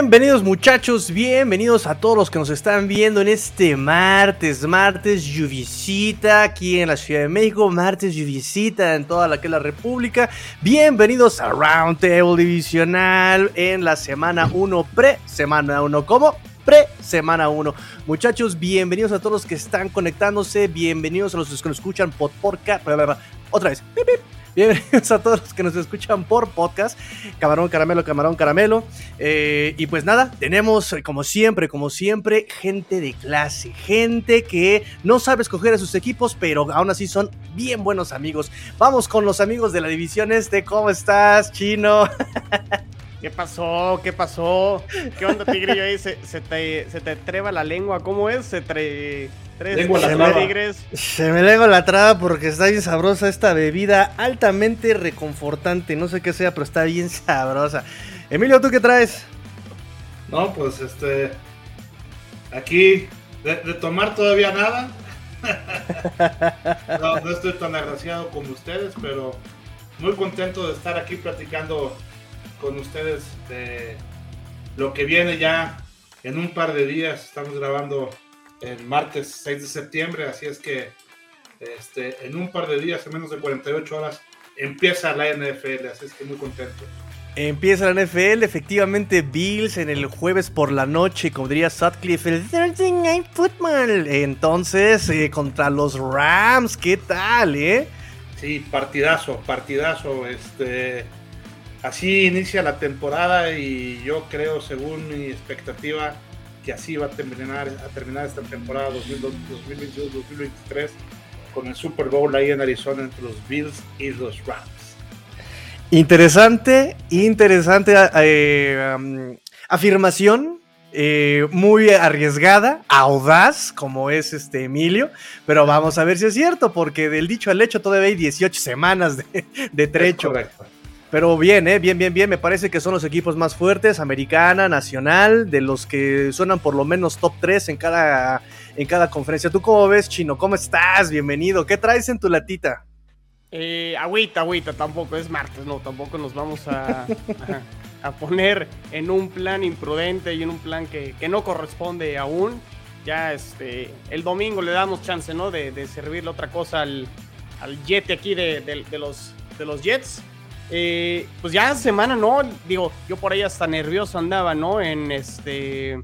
Bienvenidos muchachos, bienvenidos a todos los que nos están viendo en este martes, martes lluvisita aquí en la Ciudad de México, martes lluvisita en toda la que la República. Bienvenidos a Roundtable Divisional en la semana 1 pre, semana 1 como pre semana 1. Muchachos, bienvenidos a todos los que están conectándose, bienvenidos a los que nos escuchan por podcast, otra vez. Bienvenidos a todos los que nos escuchan por podcast. Camarón, caramelo, camarón, caramelo. Eh, y pues nada, tenemos como siempre, como siempre, gente de clase. Gente que no sabe escoger a sus equipos, pero aún así son bien buenos amigos. Vamos con los amigos de la división este. ¿Cómo estás, chino? ¿Qué pasó? ¿Qué pasó? ¿Qué onda, tigrillo? Ahí se, te, se te treba la lengua. ¿Cómo es? Se te se me lengua la traba porque está bien sabrosa esta bebida altamente reconfortante. No sé qué sea, pero está bien sabrosa. Emilio, ¿tú qué traes? No, pues este. Aquí, de, tomar todavía nada. no, no estoy tan agraciado como ustedes, pero muy contento de estar aquí platicando con ustedes de lo que viene ya en un par de días. Estamos grabando el martes 6 de septiembre, así es que este, en un par de días, en menos de 48 horas, empieza la NFL, así es que muy contento. Empieza la NFL, efectivamente Bills en el jueves por la noche, como diría Sutcliffe, el Thursday Night Football. Entonces, eh, contra los Rams, ¿qué tal, eh? Sí, partidazo, partidazo. Este, así inicia la temporada y yo creo, según mi expectativa, que así va a terminar, a terminar esta temporada 2022-2023 con el Super Bowl ahí en Arizona entre los Bills y los Rams. Interesante, interesante eh, afirmación. Eh, muy arriesgada, audaz, como es este Emilio, pero vamos a ver si es cierto, porque del dicho al hecho todavía hay 18 semanas de, de trecho. correcto. Pero bien, ¿eh? bien, bien, bien. Me parece que son los equipos más fuertes, Americana, Nacional, de los que suenan por lo menos top 3 en cada, en cada conferencia. ¿Tú cómo ves, Chino? ¿Cómo estás? Bienvenido. ¿Qué traes en tu latita? Eh, agüita, agüita, tampoco es martes, no, tampoco nos vamos a, a, poner en un plan imprudente y en un plan que, que, no corresponde aún. Ya este, el domingo le damos chance, ¿no? De, de servirle otra cosa al, al jet aquí de, de, los, de los Jets. Eh, pues ya semana, ¿no? Digo, yo por ahí hasta nervioso andaba, ¿no? En este.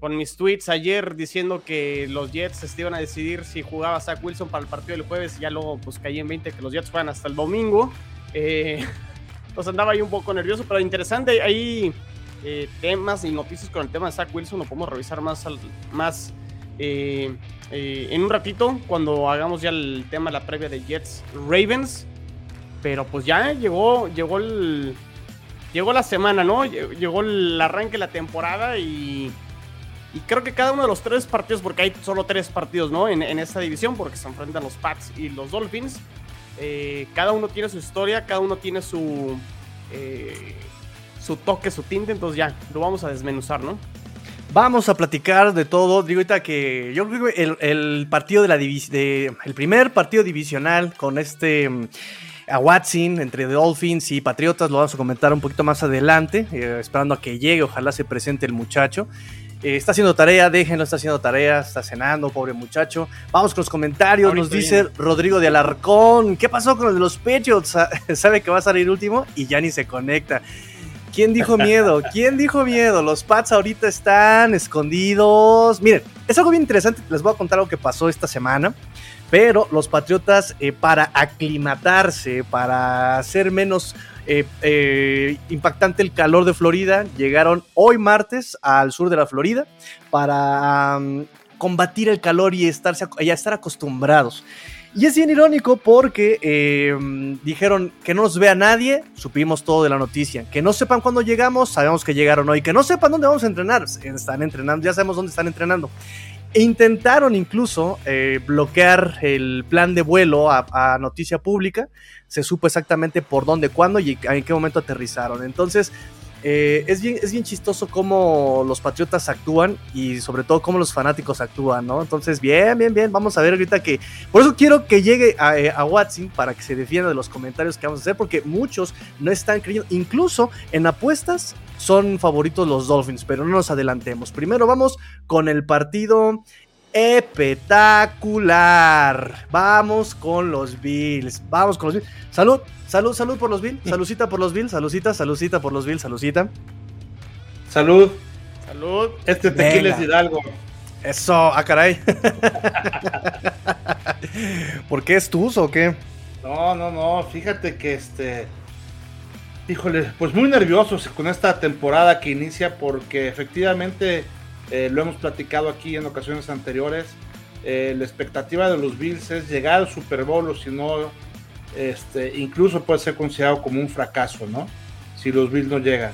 Con mis tweets ayer diciendo que los Jets se iban a decidir si jugaba Zach Wilson para el partido del jueves. Y ya luego, pues caí en 20 que los Jets juegan hasta el domingo. Eh, pues andaba ahí un poco nervioso, pero interesante. Hay eh, temas y noticias con el tema de Zach Wilson. Lo podemos revisar más, más en un ratito cuando hagamos ya el tema, la previa de Jets Ravens. Pero pues ya llegó, llegó el. Llegó la semana, ¿no? Llegó el arranque de la temporada y. Y creo que cada uno de los tres partidos, porque hay solo tres partidos, ¿no? En, en esta división, porque se enfrentan los Pats y los Dolphins. Eh, cada uno tiene su historia, cada uno tiene su. Eh, su toque, su tinte, entonces ya, lo vamos a desmenuzar, ¿no? Vamos a platicar de todo. Digo ahorita que yo creo que el, partido de la de, el primer partido divisional con este a Watson entre Dolphins y Patriotas, lo vamos a comentar un poquito más adelante, eh, esperando a que llegue, ojalá se presente el muchacho. Eh, está haciendo tarea, déjenlo, está haciendo tarea, está cenando, pobre muchacho. Vamos con los comentarios, nos dice Rodrigo de Alarcón, ¿qué pasó con el de los Patriots? Sabe que va a salir último y ya ni se conecta. ¿Quién dijo miedo? ¿Quién dijo miedo? Los Pats ahorita están escondidos. Miren, es algo bien interesante. Les voy a contar algo que pasó esta semana. Pero los Patriotas, eh, para aclimatarse, para hacer menos eh, eh, impactante el calor de Florida, llegaron hoy martes al sur de la Florida para combatir el calor y, estarse, y estar acostumbrados. Y es bien irónico porque dijeron que no nos vea nadie, supimos todo de la noticia. Que no sepan cuándo llegamos, sabemos que llegaron hoy. Que no sepan dónde vamos a entrenar, están entrenando, ya sabemos dónde están entrenando. E intentaron incluso eh, bloquear el plan de vuelo a, noticia pública. Se supo exactamente por dónde, cuándo y en qué momento aterrizaron. Entonces, eh, es, bien, es bien chistoso cómo los patriotas actúan y sobre todo cómo los fanáticos actúan, ¿no? Entonces, bien, bien, bien. Vamos a ver ahorita que... Por eso quiero que llegue a, eh, a Watson para que se defienda de los comentarios que vamos a hacer, porque muchos no están creyendo. Incluso en apuestas son favoritos los Dolphins, pero no nos adelantemos. Primero vamos con el partido espectacular. Vamos con los Bills. Vamos con los Bills. Salud, salud, salud por los Bills. Saludcita por los Bills. Saludcita, saludcita por los Bills. Saludcita. Salud. Salud. Este tequila es Hidalgo. Eso, ah, caray. ¿Por qué es tuzo o qué? No, no, no. Fíjate que este. Híjole, pues muy nerviosos con esta temporada que inicia porque efectivamente eh, lo hemos platicado aquí en ocasiones anteriores. Eh, la expectativa de los Bills es llegar al Super Bowl o si no, este, incluso puede ser considerado como un fracaso, ¿no? Si los Bills no llegan.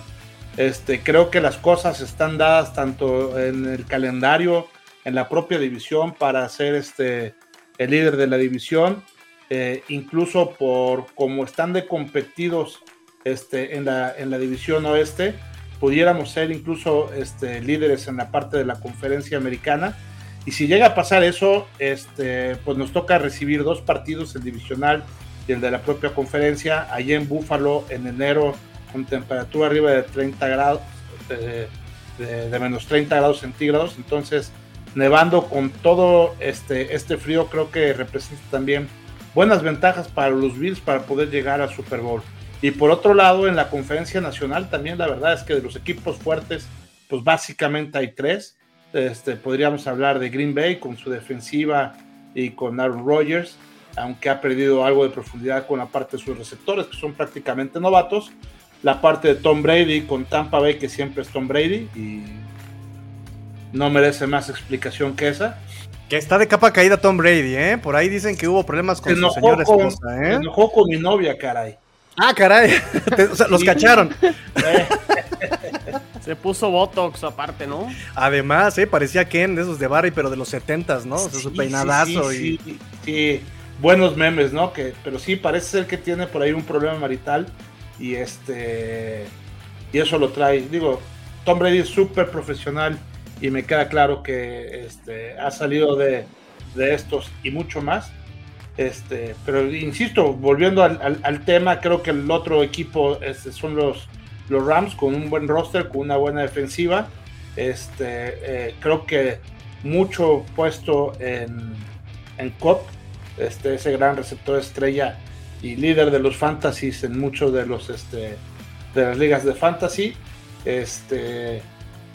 Este, creo que las cosas están dadas tanto en el calendario, en la propia división para ser este, el líder de la división, eh, incluso por cómo están de competidos este, en, la, en la división oeste, pudiéramos ser incluso este, líderes en la parte de la conferencia americana. Y si llega a pasar eso, este, pues nos toca recibir dos partidos, el divisional y el de la propia conferencia, allá en Búfalo en enero, con temperatura arriba de 30 grados, de, de, menos 30 grados centígrados. Entonces, nevando con todo este, este frío, creo que representa también buenas ventajas para los Bills para poder llegar al Super Bowl. Y por otro lado, en la conferencia nacional también la verdad es que de los equipos fuertes, pues básicamente hay tres. Este, podríamos hablar de Green Bay con su defensiva y con Aaron Rodgers, aunque ha perdido algo de profundidad con la parte de sus receptores, que son prácticamente novatos. La parte de Tom Brady con Tampa Bay, que siempre es Tom Brady, y no merece más explicación que esa. Que está de capa caída Tom Brady, ¿eh? Por ahí dicen que hubo problemas con su señora esposa, ¿eh? Se enojó con mi novia, caray. Ah, caray. o sea, los cacharon. Se puso Botox aparte, ¿no? Además, ¿eh? Parecía Ken de esos de Barry, pero de los setentas, ¿no? O sea, su peinadazo y... Sí, buenos memes, ¿no? Que, pero sí, parece ser que tiene por ahí un problema marital y este... Y eso lo trae. Digo, Tom Brady es súper profesional y me queda claro que este, ha salido de, de estos y mucho más este, pero insisto, volviendo al, tema, creo que el otro equipo son los, los Rams con un buen roster, con una buena defensiva. Este, eh, creo que mucho puesto en, en Cop, este, ese gran receptor estrella y líder de los fantasies en muchos de los este, de las ligas de fantasy.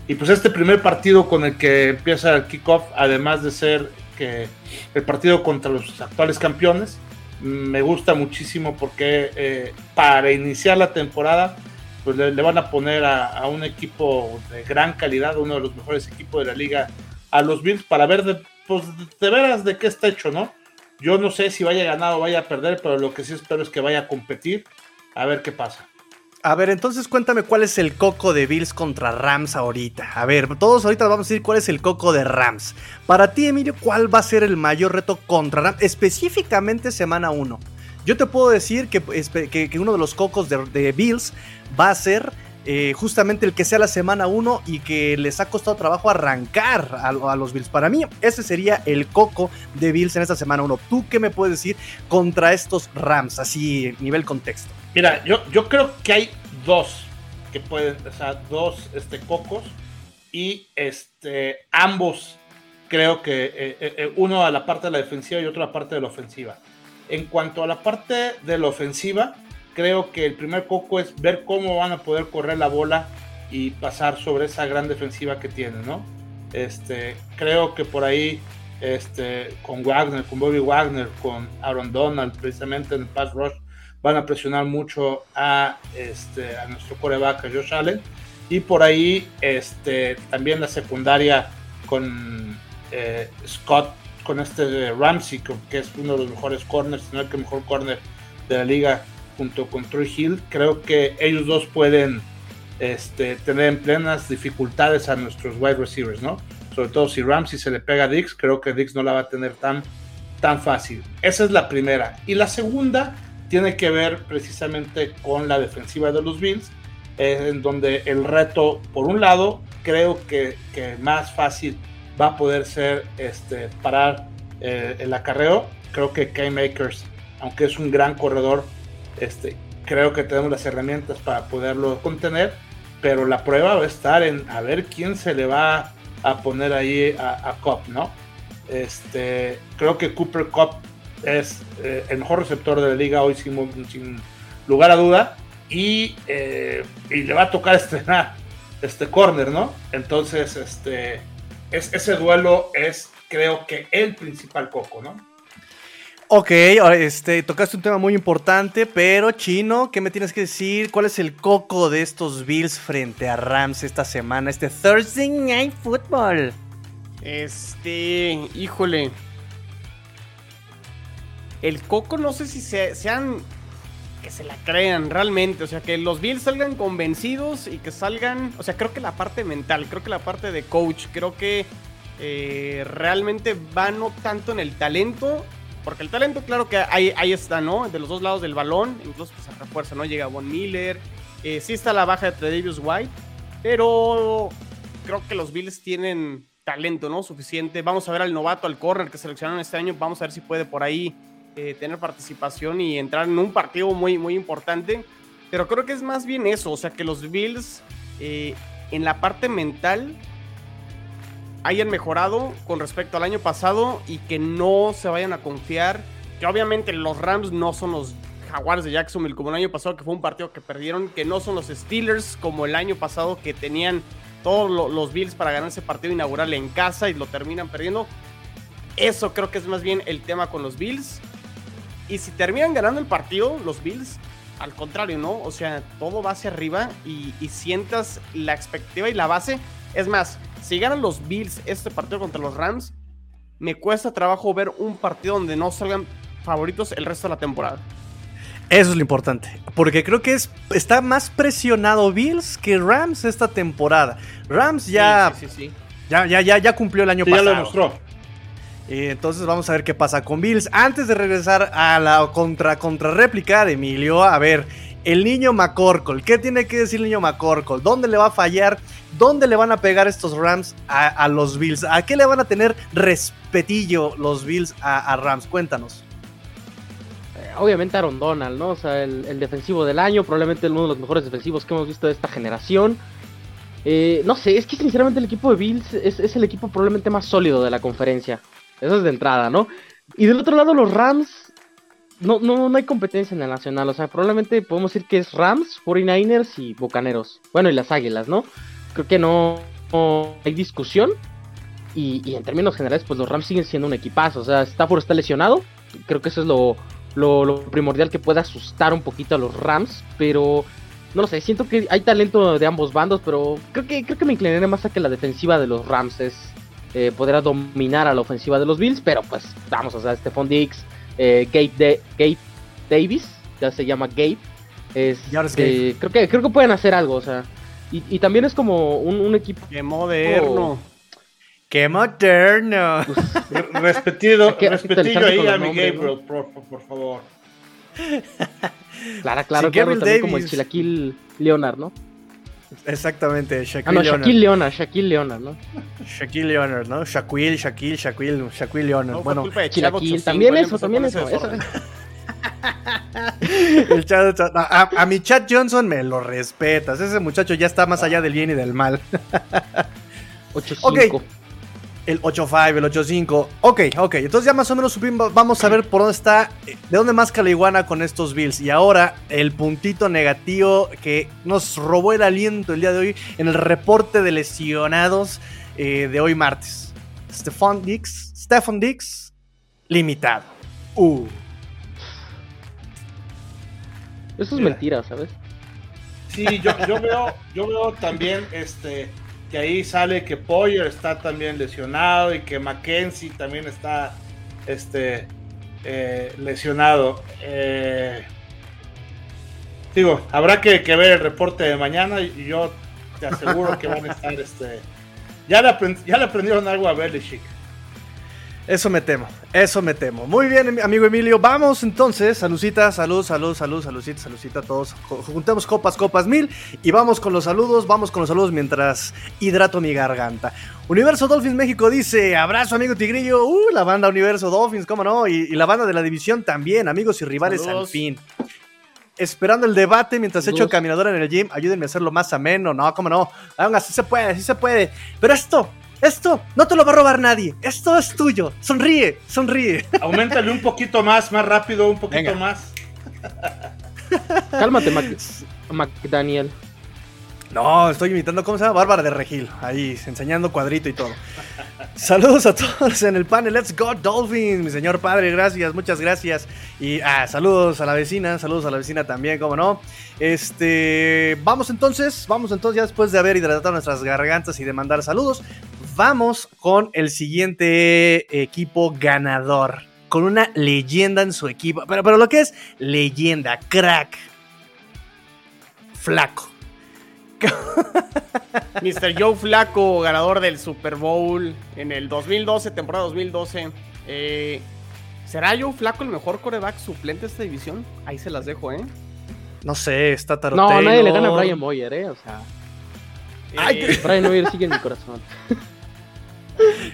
Y pues este primer partido con el que empieza el kickoff, además de ser que el partido contra los actuales campeones. Me gusta muchísimo porque eh, para iniciar la temporada pues le, van a poner a, un equipo de gran calidad, uno de los mejores equipos de la liga, a los Bills para ver de, pues, de veras de qué está hecho, ¿no? Yo no sé si vaya a ganar o vaya a perder, pero lo que sí espero es que vaya a competir, a ver qué pasa. A ver, entonces cuéntame cuál es el coco de Bills contra Rams ahorita. A ver, todos ahorita vamos a decir cuál es el coco de Rams. Para ti, Emilio, ¿cuál va a ser el mayor reto contra Rams? Específicamente semana 1. Yo te puedo decir que, que, uno de los cocos de, Bills va a ser eh, justamente el que sea la semana 1 y que les ha costado trabajo arrancar a, los Bills. Para mí, ese sería el coco de Bills en esta semana 1. ¿Tú qué me puedes decir contra estos Rams? Así, nivel contexto. Mira, yo, yo creo que hay dos que pueden, o sea, dos este, cocos y este, ambos creo que eh, eh, uno a la parte de la defensiva y otro a la parte de la ofensiva. En cuanto a la parte de la ofensiva, creo que el primer coco es ver cómo van a poder correr la bola y pasar sobre esa gran defensiva que tienen, ¿no? Este, creo que por ahí, este, con Wagner, con Bobby Wagner, con Aaron Donald, precisamente en el pass rush, van a presionar mucho a, este, a nuestro coreback, a Josh Allen. Y por ahí este, también la secundaria con eh, Scott, con este Ramsey, que es uno de los mejores corners, no el que mejor corner de la liga, junto con Troy Hill. Creo que ellos dos pueden este, tener en plenas dificultades a nuestros wide receivers, ¿no? Sobre todo si Ramsey se le pega a Dix, creo que Dix no la va a tener tan, tan fácil. Esa es la primera. Y la segunda tiene que ver precisamente con la defensiva de los Bills, en donde el reto, por un lado, creo que, más fácil va a poder ser este, parar eh, el acarreo. Creo que K-Makers, aunque es un gran corredor, este, creo que tenemos las herramientas para poderlo contener. pero la prueba va a estar en a ver quién se le va a poner ahí a, a ¿no? Este, creo que Cooper Cup es eh, el mejor receptor de la liga hoy sin, lugar a duda y, eh, y, le va a tocar estrenar este corner, ¿no? Entonces, este, es, ese duelo es creo que el principal coco, ¿no? Ok, este, tocaste un tema muy importante, pero Chino, ¿qué me tienes que decir? ¿Cuál es el coco de estos Bills frente a Rams esta semana, este Thursday Night Football? Este, híjole. El coco no sé si sean que se la crean realmente, o sea, que los Bills salgan convencidos y que salgan, o sea, creo que la parte mental, creo que la parte de coach, creo que eh, realmente va no tanto en el talento, porque el talento, claro que ahí, ahí está, ¿no? De los dos lados del balón, incluso pues, se refuerza, ¿no? Llega Von Miller, eh, sí está la baja de Davis White, pero creo que los Bills tienen talento, ¿no? Suficiente. Vamos a ver al novato, al corner que seleccionaron este año, vamos a ver si puede por ahí eh, tener participación y entrar en un partido muy, muy importante. Pero creo que es más bien eso, o sea, que los Bills eh, en la parte mental hayan mejorado con respecto al año pasado y que no se vayan a confiar. Que obviamente los Rams no son los Jaguars de Jacksonville como el año pasado, que fue un partido que perdieron, que no son los Steelers como el año pasado, que tenían todos los Bills para ganar ese partido inaugural en casa y lo terminan perdiendo. Eso creo que es más bien el tema con los Bills. Y si terminan ganando el partido, los Bills, al contrario, ¿no? O sea, todo va hacia arriba y, y sientas la expectativa y la base. Es más, si ganan los Bills este partido contra los Rams, me cuesta trabajo ver un partido donde no salgan favoritos el resto de la temporada. Eso es lo importante, porque creo que es, está más presionado Bills que Rams esta temporada. Rams ya, sí, sí, sí, ya, ya, ya, ya, cumplió el año pasado. Ya lo demostró. entonces vamos a ver qué pasa con Bills. Antes de regresar a la contra, contra réplica de Emilio, a ver, el niño McCorkle. ¿Qué tiene que decir el niño McCorkle? ¿Dónde le va a fallar? ¿Dónde le van a pegar estos Rams a, los Bills? ¿A qué le van a tener respetillo los Bills a, Rams? Cuéntanos. Eh, obviamente Aaron Donald, ¿no? O sea, el, defensivo del año, probablemente uno de los mejores defensivos que hemos visto de esta generación. Eh, no sé, es que sinceramente el equipo de Bills es, es el equipo probablemente más sólido de la conferencia. Eso es de entrada, ¿no? Y del otro lado, los Rams no, no, no hay competencia en el nacional. O sea, probablemente podemos decir que es Rams, 49ers y Bucaneros. Bueno, y las Águilas, ¿no? Creo que no, hay discusión. Y, en términos generales, pues los Rams siguen siendo un equipazo. O sea, Stafford está lesionado. Creo que eso es lo, lo, primordial que puede asustar un poquito a los Rams. Pero no lo sé, siento que hay talento de ambos bandos. Pero creo que, creo que me inclinaré más a que la defensiva de los Rams es, eh, podrá dominar a la ofensiva de los Bills. Pero pues vamos, o sea, Stephon Diggs eh, Gabe, Davis, ya se llama Gabe. Es, eh, creo que creo que pueden hacer algo, o sea, y, también es como un, equipo. Qué moderno. Qué moderno. Pues, respetido, respetillo ahí a mi Gabriel, por, favor. Claro, claro, claro también como el Chilaquil Leonard, ¿no? Exactamente, Shaquille ah, no, Leonard. Shaquille Leonard, Shaquille Leonard, ¿no? Shaquille Leonard, ¿no? Shaquille, Shaquille, Shaquille, Shaquille Leonard. bueno, Shaquille, también eso, también eso. eso. El chat, a, mi chat Johnson me lo respetas. Ese muchacho ya está más allá del bien y del mal. 8-5. Ok. El 8-5, el 8-5. Ok, ok. Entonces ya más o menos supimos, vamos a ver por dónde está, de dónde más Caliguana con estos Bills. Y ahora el puntito negativo que nos robó el aliento el día de hoy en el reporte de lesionados eh, de hoy martes. Stefan Dix, Stefan Dix, limitado. Uh. Eso es mentira, ¿sabes? Sí, yo, yo, veo, yo veo también este que ahí sale que Poyer está también lesionado y que Mackenzie también está este, eh, lesionado. Eh, digo, habrá que, ver el reporte de mañana y yo te aseguro que van a estar. Este, ya, le ya le aprendieron algo a Belichick. Eso me temo, eso me temo. Muy bien, amigo Emilio. Vamos entonces, saludcita, salud, salud, salud, saludcita, saludcita a todos. Juntemos copas, copas mil y vamos con los saludos, vamos con los saludos mientras hidrato mi garganta. Universo Dolphins México dice, abrazo amigo Tigrillo, uh, la banda Universo Dolphins, cómo no, y, la banda de la división también, amigos y rivales al fin. esperando el debate mientras echo caminadora en el gym. Ayúdenme a hacerlo más ameno. No, cómo no. Aún así se puede, sí se puede. Pero esto, esto, no te lo va a robar nadie. Esto es tuyo. Sonríe, sonríe. Aumentale un poquito más, más rápido, un poquito Venga. más. Cálmate, Mac, McDaniel. No, estoy imitando, ¿cómo se llama? Bárbara de Regil. Ahí, enseñando cuadrito y todo. Saludos a todos en el panel. Let's go, Dolphins. Mi señor padre, gracias, muchas gracias. Y ah, saludos a la vecina, saludos a la vecina también, cómo no. Este, vamos entonces, vamos entonces, ya después de haber hidratado nuestras gargantas y de mandar saludos, vamos con el siguiente equipo ganador. Con una leyenda en su equipo. Pero, pero lo que es leyenda, crack, flaco. Mr. Joe Flaco, ganador del Super Bowl en el 2012, temporada 2012. Eh, ¿Será Joe Flaco el mejor coreback suplente de esta división? Ahí se las dejo, ¿eh? No sé, está taroteo. No, nadie le gana a Brian Boyer, ¿eh? O sea, Ay, Eh, Brian Boyer sigue en mi corazón.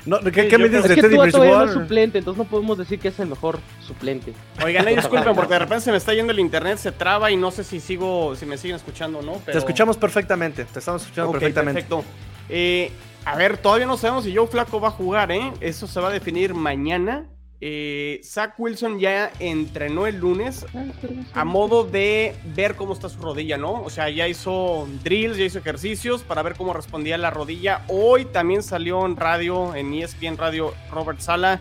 No, ¿Qué, qué me dices Es de que Teddy tú todavía no es Bridgewater? suplente, entonces no podemos decir que es el mejor suplente. Oigan, ahí disculpen porque de repente se me está yendo el internet, se traba y no sé si sigo, si me siguen escuchando o no. Pero... Te escuchamos perfectamente, te estamos escuchando perfectamente. perfecto. Eh, a ver, todavía no sabemos si Joe Flaco va a jugar, ¿eh? Eso se va a definir mañana. Eh, Zach Wilson ya entrenó el lunes a modo de ver cómo está su rodilla, ¿no? O sea, ya hizo drills, ya hizo ejercicios para ver cómo respondía la rodilla. Hoy también salió en radio, en ESPN Radio, Robert Sala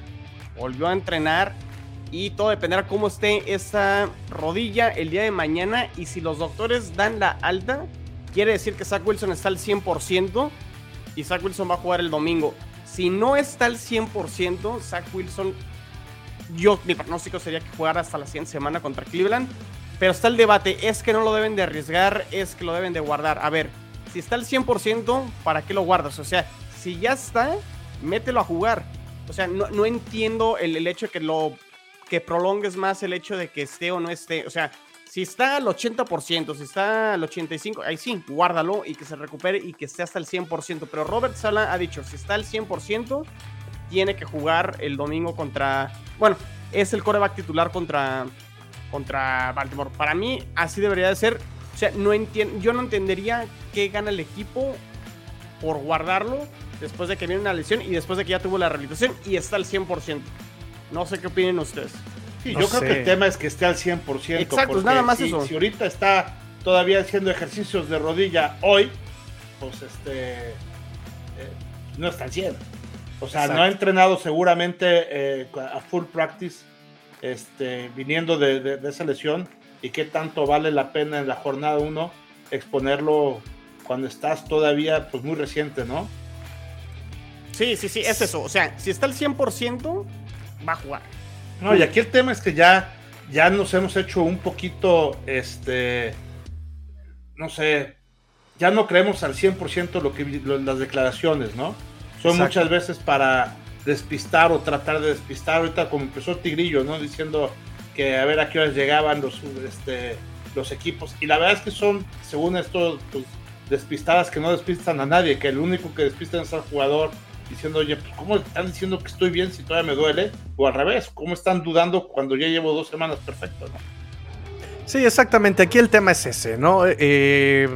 volvió a entrenar y todo dependerá cómo esté esa rodilla el día de mañana y si los doctores dan la alta, quiere decir que Zach Wilson está al 100% y Zach Wilson va a jugar el domingo. Si no está al 100%, Zach Wilson, yo, mi pronóstico sería que jugara hasta la siguiente semana contra Cleveland. Pero está el debate, es que no lo deben de arriesgar, es que lo deben de guardar. A ver, si está al 100%, ¿para qué lo guardas? O sea, si ya está, mételo a jugar. O sea, no, no entiendo el, el hecho de que lo que prolongues más el hecho de que esté o no esté. O sea, si está al 80%, si está al 85%, ahí sí, guárdalo y que se recupere y que esté hasta el 100%. Pero Robert Sala ha dicho, si está al 100%, tiene que jugar el domingo contra... Bueno, es el coreback titular contra, contra Baltimore. Para mí, así debería de ser. O sea, no entien- yo no entendería qué gana el equipo por guardarlo después de que viene una lesión y después de que ya tuvo la rehabilitación y está al 100%. No sé qué opinen ustedes. Sí, No yo creo que el tema es que esté al 100%. Exacto, porque nada más si, eso. Si ahorita está todavía haciendo ejercicios de rodilla hoy, pues este. eh, no está al 100. O sea, no ha entrenado seguramente eh, a full practice, este, viniendo de, de- de esa lesión. Y qué tanto vale la pena en la jornada 1 exponerlo cuando estás todavía pues muy reciente, ¿no? Sí, sí, sí, es eso. O sea, si está al 100%, va a jugar. No, y aquí el tema es que ya, ya nos hemos hecho un poquito, este, no sé, ya no creemos al 100% lo que lo- las declaraciones, ¿no? Son Exacto. muchas veces para despistar o tratar de despistar. Ahorita como empezó Tigrillo, ¿no? Diciendo que a ver a qué horas llegaban los, este, los equipos. Y la verdad es que son, según esto, pues, despistadas que no despistan a nadie, que el único que despistan es al jugador diciendo, oye, pues, ¿cómo están diciendo que estoy bien si todavía me duele? O al revés, ¿cómo están dudando cuando ya llevo dos semanas perfecto, ¿no? Sí, exactamente. Aquí el tema es ese, ¿no? Eh,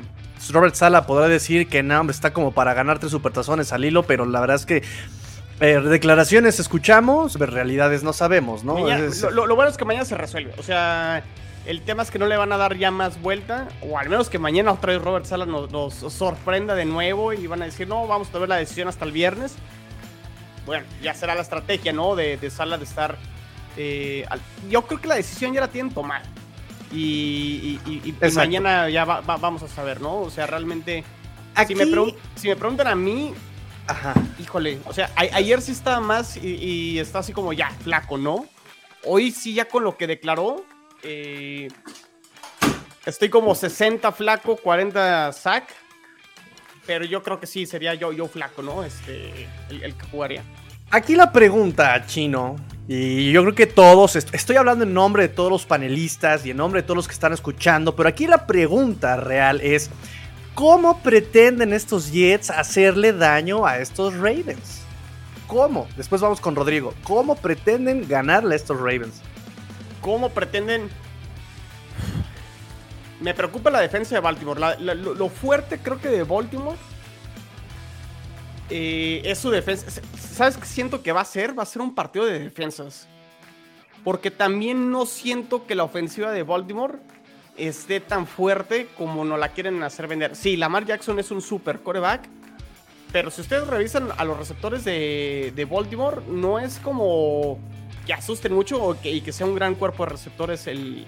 Robert Sala podrá decir que no, hombre, está como para ganar tres supertazones al hilo, pero la verdad es que eh, declaraciones escuchamos, pero realidades no sabemos, ¿no? Mañana- Es- lo, lo- lo bueno es que mañana se resuelve. O sea, el tema es que no le van a dar ya más vuelta. O al menos que mañana otra vez Robert Sala nos, nos sorprenda de nuevo y van a decir, no, vamos a ver la decisión hasta el viernes. Bueno, ya será la estrategia, ¿no? De, de Sala de estar... eh, al- yo creo que la decisión ya la tienen tomada. Y, y- mañana ya va- va- vamos a saber, ¿no? O sea, realmente... Aquí- Si, me si me preguntan a mí, Ajá. Híjole, o sea, ayer sí estaba más y, y está así como ya, flaco, ¿no? Hoy sí ya con lo que declaró, eh, estoy como 60 flaco, 40 sac, pero yo creo que sí, sería yo, yo flaco, ¿no? Este, el, el que jugaría. Aquí la pregunta, Chino, y yo creo que todos, est- estoy hablando en nombre de todos los panelistas y en nombre de todos los que están escuchando, pero aquí la pregunta real es, ¿cómo pretenden estos Jets hacerle daño a estos Ravens? ¿Cómo? Después vamos con Rodrigo. ¿Cómo pretenden ganarle a estos Ravens? ¿Cómo pretenden? me preocupa la defensa de Baltimore. lo, fuerte creo que de Baltimore eh, es su defensa. ¿Sabes qué siento que va a ser? Va a ser un partido de defensas. Porque también no siento que la ofensiva de Baltimore esté tan fuerte como nos la quieren hacer vender. Sí, Lamar Jackson es un super coreback. Pero si ustedes revisan a los receptores de, de Baltimore, no es como que asusten mucho y que sea un gran cuerpo de receptores el,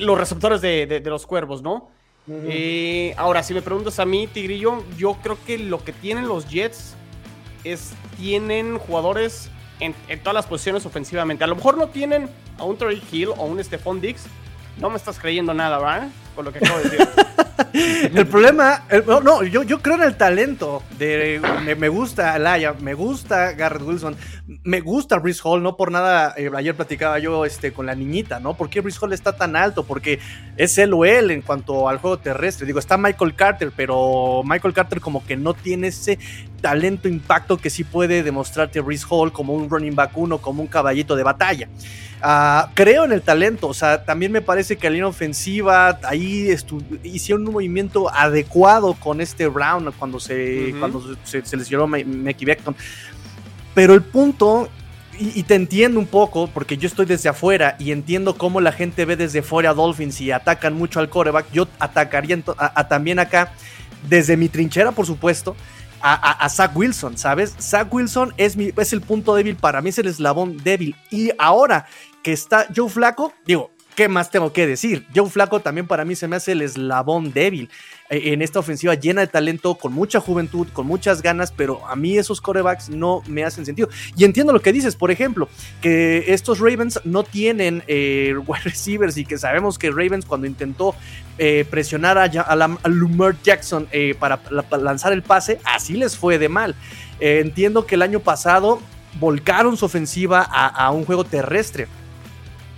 los receptores de, los cuervos, ¿no? Eh, ahora, si me preguntas a mí, Tigrillo, yo creo que lo que tienen los Jets es tienen jugadores en, todas las posiciones ofensivamente. A lo mejor no tienen a un Terry Hill o un Stephon Dix. No me estás creyendo nada, ¿verdad? Con lo que acabo de decir. el problema, no, yo, yo creo en el talento. De, me, gusta Alaya, me gusta Garrett Wilson, me gusta Brice Hall, no por nada. Eh, ayer platicaba yo este, con la niñita, ¿no? ¿Por qué Brice Hall está tan alto? Porque es él o él en cuanto al juego terrestre. Digo, está Michael Carter, pero Michael Carter como que no tiene ese talento, impacto que sí puede demostrarte Brice Hall como un running back uno, como un caballito de batalla. Ah, creo en el talento, o sea, también me parece que la línea ofensiva ahí hicieron un movimiento adecuado con este Brown cuando se, cuando se, se lesionó Mickey Beckton. Pero el punto, y, te entiendo un poco, porque yo estoy desde afuera y entiendo cómo la gente ve desde fuera a Dolphins y atacan mucho al coreback, yo atacaría también acá, desde mi trinchera, por supuesto, a, Zach Wilson, ¿sabes? Zach Wilson es, mi, es el punto débil, para mí es el eslabón débil. Y ahora que está Joe Flaco, digo, ¿qué más tengo que decir? Joe Flaco también para mí se me hace el eslabón débil eh, en esta ofensiva llena de talento, con mucha juventud, con muchas ganas, pero a mí esos corebacks no me hacen sentido. Y entiendo lo que dices, por ejemplo, que estos Ravens no tienen eh, wide receivers y que sabemos que Ravens cuando intentó eh, presionar a, a, Jackson para, lanzar el pase, así les fue de mal. entiendo que el año pasado volcaron su ofensiva a un juego terrestre.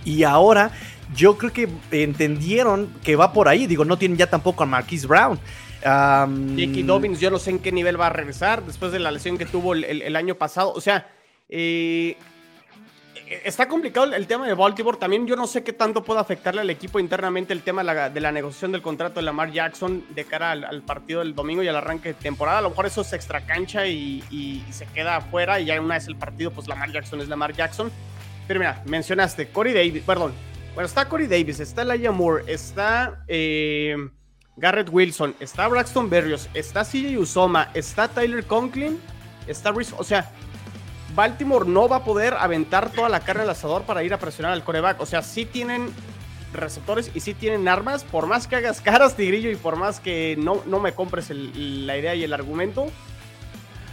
Y ahora yo creo que entendieron que va por ahí. Digo, no tienen ya tampoco a Marquise Brown. Um, Dobbins, yo no sé en qué nivel va a regresar después de la lesión que tuvo el, año pasado. O sea, eh, está complicado el, tema de Baltimore. También yo no sé qué tanto puede afectarle al equipo internamente el tema de la, negociación del contrato de Lamar Jackson de cara al, partido del domingo y al arranque de temporada. A lo mejor eso se extra cancha y, y se queda afuera y ya una vez el partido, pues Lamar Jackson es Lamar Jackson. Pero mira, mencionaste Corey Davis, perdón. Bueno, está Corey Davis, está Laia Moore, está eh, Garrett Wilson, está Braxton Berrios, está CJ Usoma, está Tyler Conklin, está Reese. O sea, Baltimore no va a poder aventar toda la carne al asador para ir a presionar al coreback. O sea, sí tienen receptores y sí tienen armas. Por más que hagas caras, Tigrillo, y por más que no, no me compres la idea y el argumento,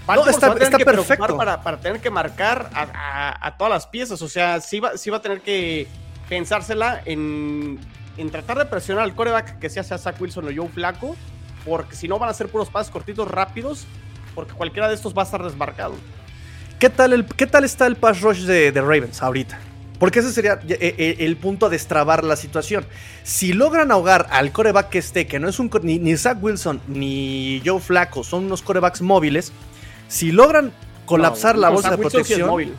no, está, perfecto. Para, para, tener que marcar a, todas las piezas. O sea, sí va, sí va a tener que pensársela en, en tratar de presionar al coreback que sea Zach Wilson o Joe Flaco. Porque si no van a ser puros pasos cortitos rápidos. Porque cualquiera de estos va a estar desmarcado. ¿Qué tal, el, qué tal está el pass rush de, de Ravens ahorita? Porque ese sería eh, eh, el punto a destrabar la situación. Si logran ahogar al coreback que esté, que no es un ni, ni Zach Wilson ni Joe Flaco, son unos corebacks móviles, si logran colapsar la bolsa de protección.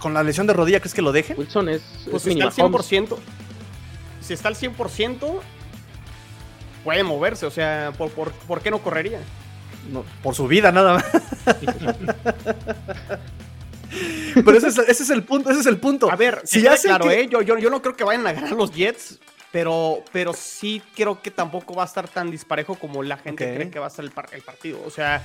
Con la lesión de rodilla, ¿crees que lo deje? Wilson es. Pues si está al 100%. Si está al 100%, puede moverse. O sea, ¿por, qué no correría? por su vida, nada más. Pero ese es, el punto, ese es el punto. A ver, si ya claro, eh, yo, yo, no creo que vayan a ganar los Jets, pero, pero sí creo que tampoco va a estar tan disparejo como la gente cree que va a ser el, el partido. O sea,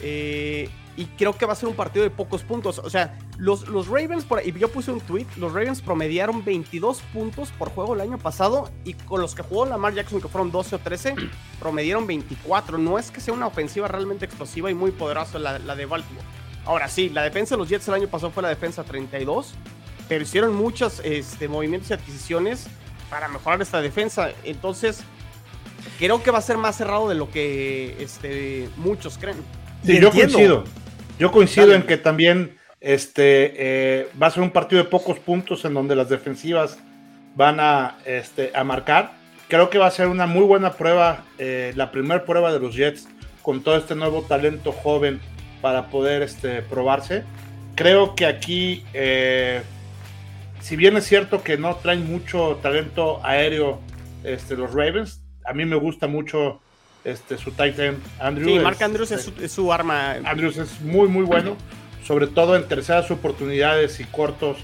eh, y creo que va a ser un partido de pocos puntos. O sea, los, los Ravens, por, y yo puse un tweet, los Ravens promediaron 22 puntos por juego el año pasado y con los que jugó Lamar Jackson, que fueron 12 o 13, promedieron 24. No es que sea una ofensiva realmente explosiva y muy poderosa la, la de Baltimore. Ahora sí, la defensa de los Jets el año pasado fue la defensa 32, pero hicieron muchos este, movimientos y adquisiciones para mejorar esta defensa. Entonces, creo que va a ser más cerrado de lo que este, muchos creen yo coincido. Yo coincido en que también este, eh, va a ser un partido de pocos puntos en donde las defensivas van a, este, a marcar. Creo que va a ser una muy buena prueba, eh, la primera prueba de los Jets con todo este nuevo talento joven para poder este, probarse. Creo que aquí, eh, si bien es cierto que no traen mucho talento aéreo este, los Ravens, a mí me gusta mucho este, su Titan Andrews. Sí, Mark Andrews es, su, es, su, arma. Andrews es muy, muy bueno, sobre todo en terceras oportunidades y cortos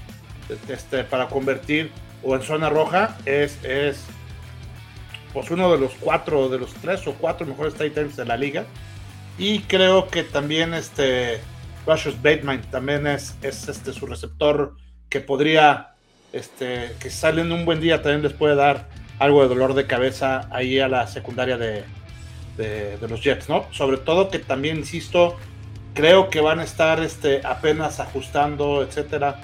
este, para convertir o en zona roja. Es, es pues uno de los cuatro, de los tres o cuatro mejores Titans de la liga. Y creo que también este Russius Bateman también es, es este, su receptor que podría, este, que sale en un buen día, también les puede dar algo de dolor de cabeza ahí a la secundaria de, de, de los Jets, ¿no? Sobre todo que también, insisto, creo que van a estar este, apenas ajustando, etcétera.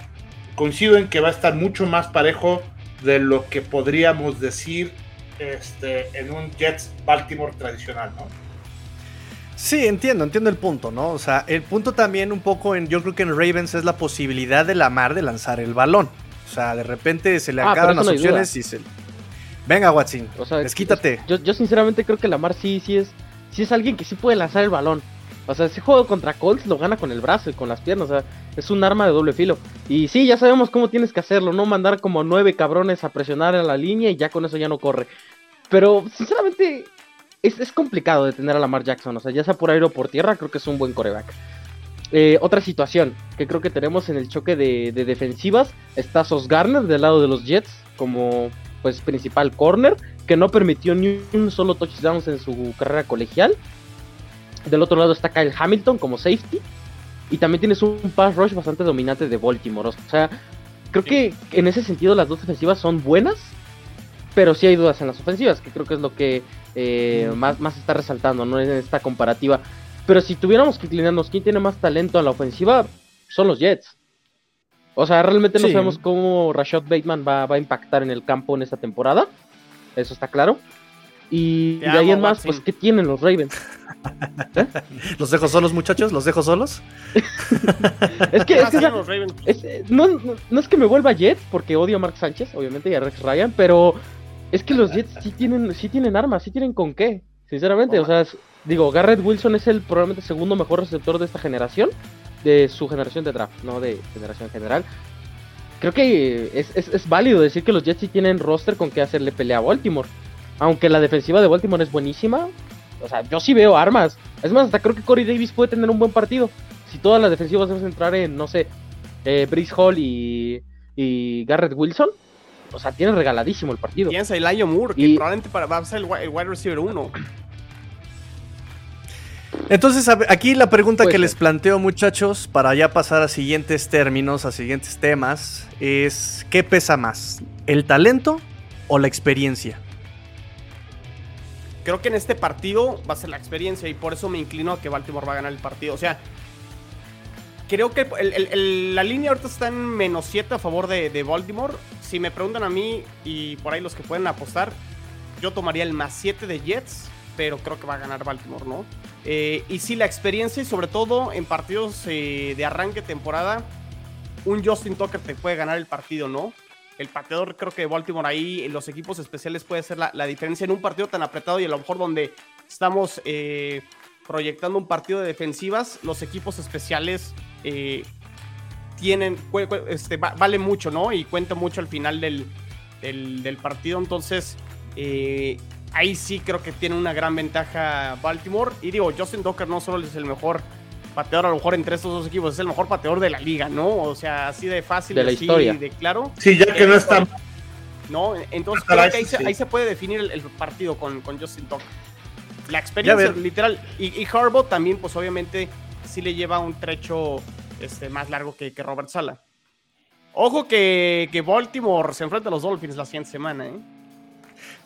Coincido en que va a estar mucho más parejo de lo que podríamos decir este, en un Jets Baltimore tradicional, ¿no? Sí, entiendo, entiendo el punto, ¿no? O sea, el punto también un poco en, yo creo que en Ravens es la posibilidad de la mar de lanzar el balón. O sea, de repente se le Ah, acaban las no opciones y se... Venga, Watson, O sea, desquítate. Yo, yo sinceramente creo que Lamar sí, sí es, sí es alguien que sí puede lanzar el balón. O sea, ese juego contra Colts lo gana con el brazo y con las piernas. O sea, es un arma de doble filo. Y sí, ya sabemos cómo tienes que hacerlo. No mandar como nueve cabrones a presionar a la línea y ya con eso ya no corre. Pero, sinceramente, es, es complicado detener a Lamar Jackson. O sea, ya sea por aire o por tierra, creo que es un buen coreback. Eh, otra situación que creo que tenemos en el choque de, de defensivas está Sos Garner del lado de los Jets como pues principal corner que no permitió ni un solo touchdown en su carrera colegial. Del otro lado está Kyle Hamilton como safety y también tienes un pass rush bastante dominante de Baltimore. O sea, creo que en ese sentido las dos defensivas son buenas, pero sí hay dudas en las ofensivas, que creo que es lo que eh, más, más está resaltando ¿no? en esta comparativa. Pero si tuviéramos que inclinarnos quién tiene más talento en la ofensiva, son los Jets. O sea, realmente no Sí. sabemos cómo Rashad Bateman va, va a impactar en el campo en esta temporada. Eso está claro. Y Te de ahí en más, Watson. pues, ¿qué tienen los Ravens? ¿Los dejo solos, muchachos? ¿Los dejo solos? Es que, es Así que o sea, los Ravens. es- eh, no, no, no es que me vuelva Jets, porque odio a Mark Sánchez, obviamente, y a Rex Ryan, pero es que los Jets sí tienen, sí tienen armas, sí tienen con qué, sinceramente. O sea, es- digo, Garrett Wilson es el probablemente segundo mejor receptor de esta generación, de su generación de draft, no de generación en general. Creo que es, es, es válido decir que los Jets sí tienen roster con qué hacerle pelea a Baltimore. Aunque la defensiva de Baltimore es buenísima, o sea, yo sí veo armas. Es más, hasta creo que Corey Davis puede tener un buen partido. Si todas las defensivas a centrar en, no sé, eh, Brice Hall y, y Garrett Wilson, o sea, tiene regaladísimo el partido. Piensa Elijah Moore, que Y- probablemente para, va a ser el wide receiver 1. Entonces, aquí la pregunta que les planteo, muchachos, para ya pasar a siguientes términos, a siguientes temas, es ¿qué pesa más? ¿El talento o la experiencia? Creo que en este partido va a ser la experiencia y por eso me inclino a que Baltimore va a ganar el partido. O sea, creo que el- el- el- la línea ahorita está en menos 7 a favor de, de Baltimore. Si me preguntan a mí y por ahí los que pueden apostar, yo tomaría el más 7 de Jets, pero creo que va a ganar Baltimore, ¿no? Eh, y sí, la experiencia y sobre todo en partidos eh, de arranque temporada, un Justin Tucker te puede ganar el partido, ¿no? El pateador creo que de Baltimore ahí, en los equipos especiales puede ser la, diferencia en un partido tan apretado y a lo mejor donde estamos eh, proyectando un partido de defensivas, los equipos especiales tienen, este, va- vale mucho, ¿no? Y cuenta mucho al final del, del, partido, entonces ahí sí creo que tiene una gran ventaja Baltimore. Y digo, Justin Tucker no solo es el mejor pateador, a lo mejor entre estos dos equipos, es el mejor pateador de la liga, ¿no? O sea, así de fácil, De la así historia. de claro. Sí, ya que no está ¿no? Entonces creo que ahí, se, ahí se puede definir el, el partido con, con Justin Tucker. La experiencia, literal. Y, y Harbaugh también, pues obviamente, sí le lleva un trecho este, más largo que, que Robert Sala. Ojo que, que Baltimore se enfrenta a los Dolphins la siguiente semana, ¿eh?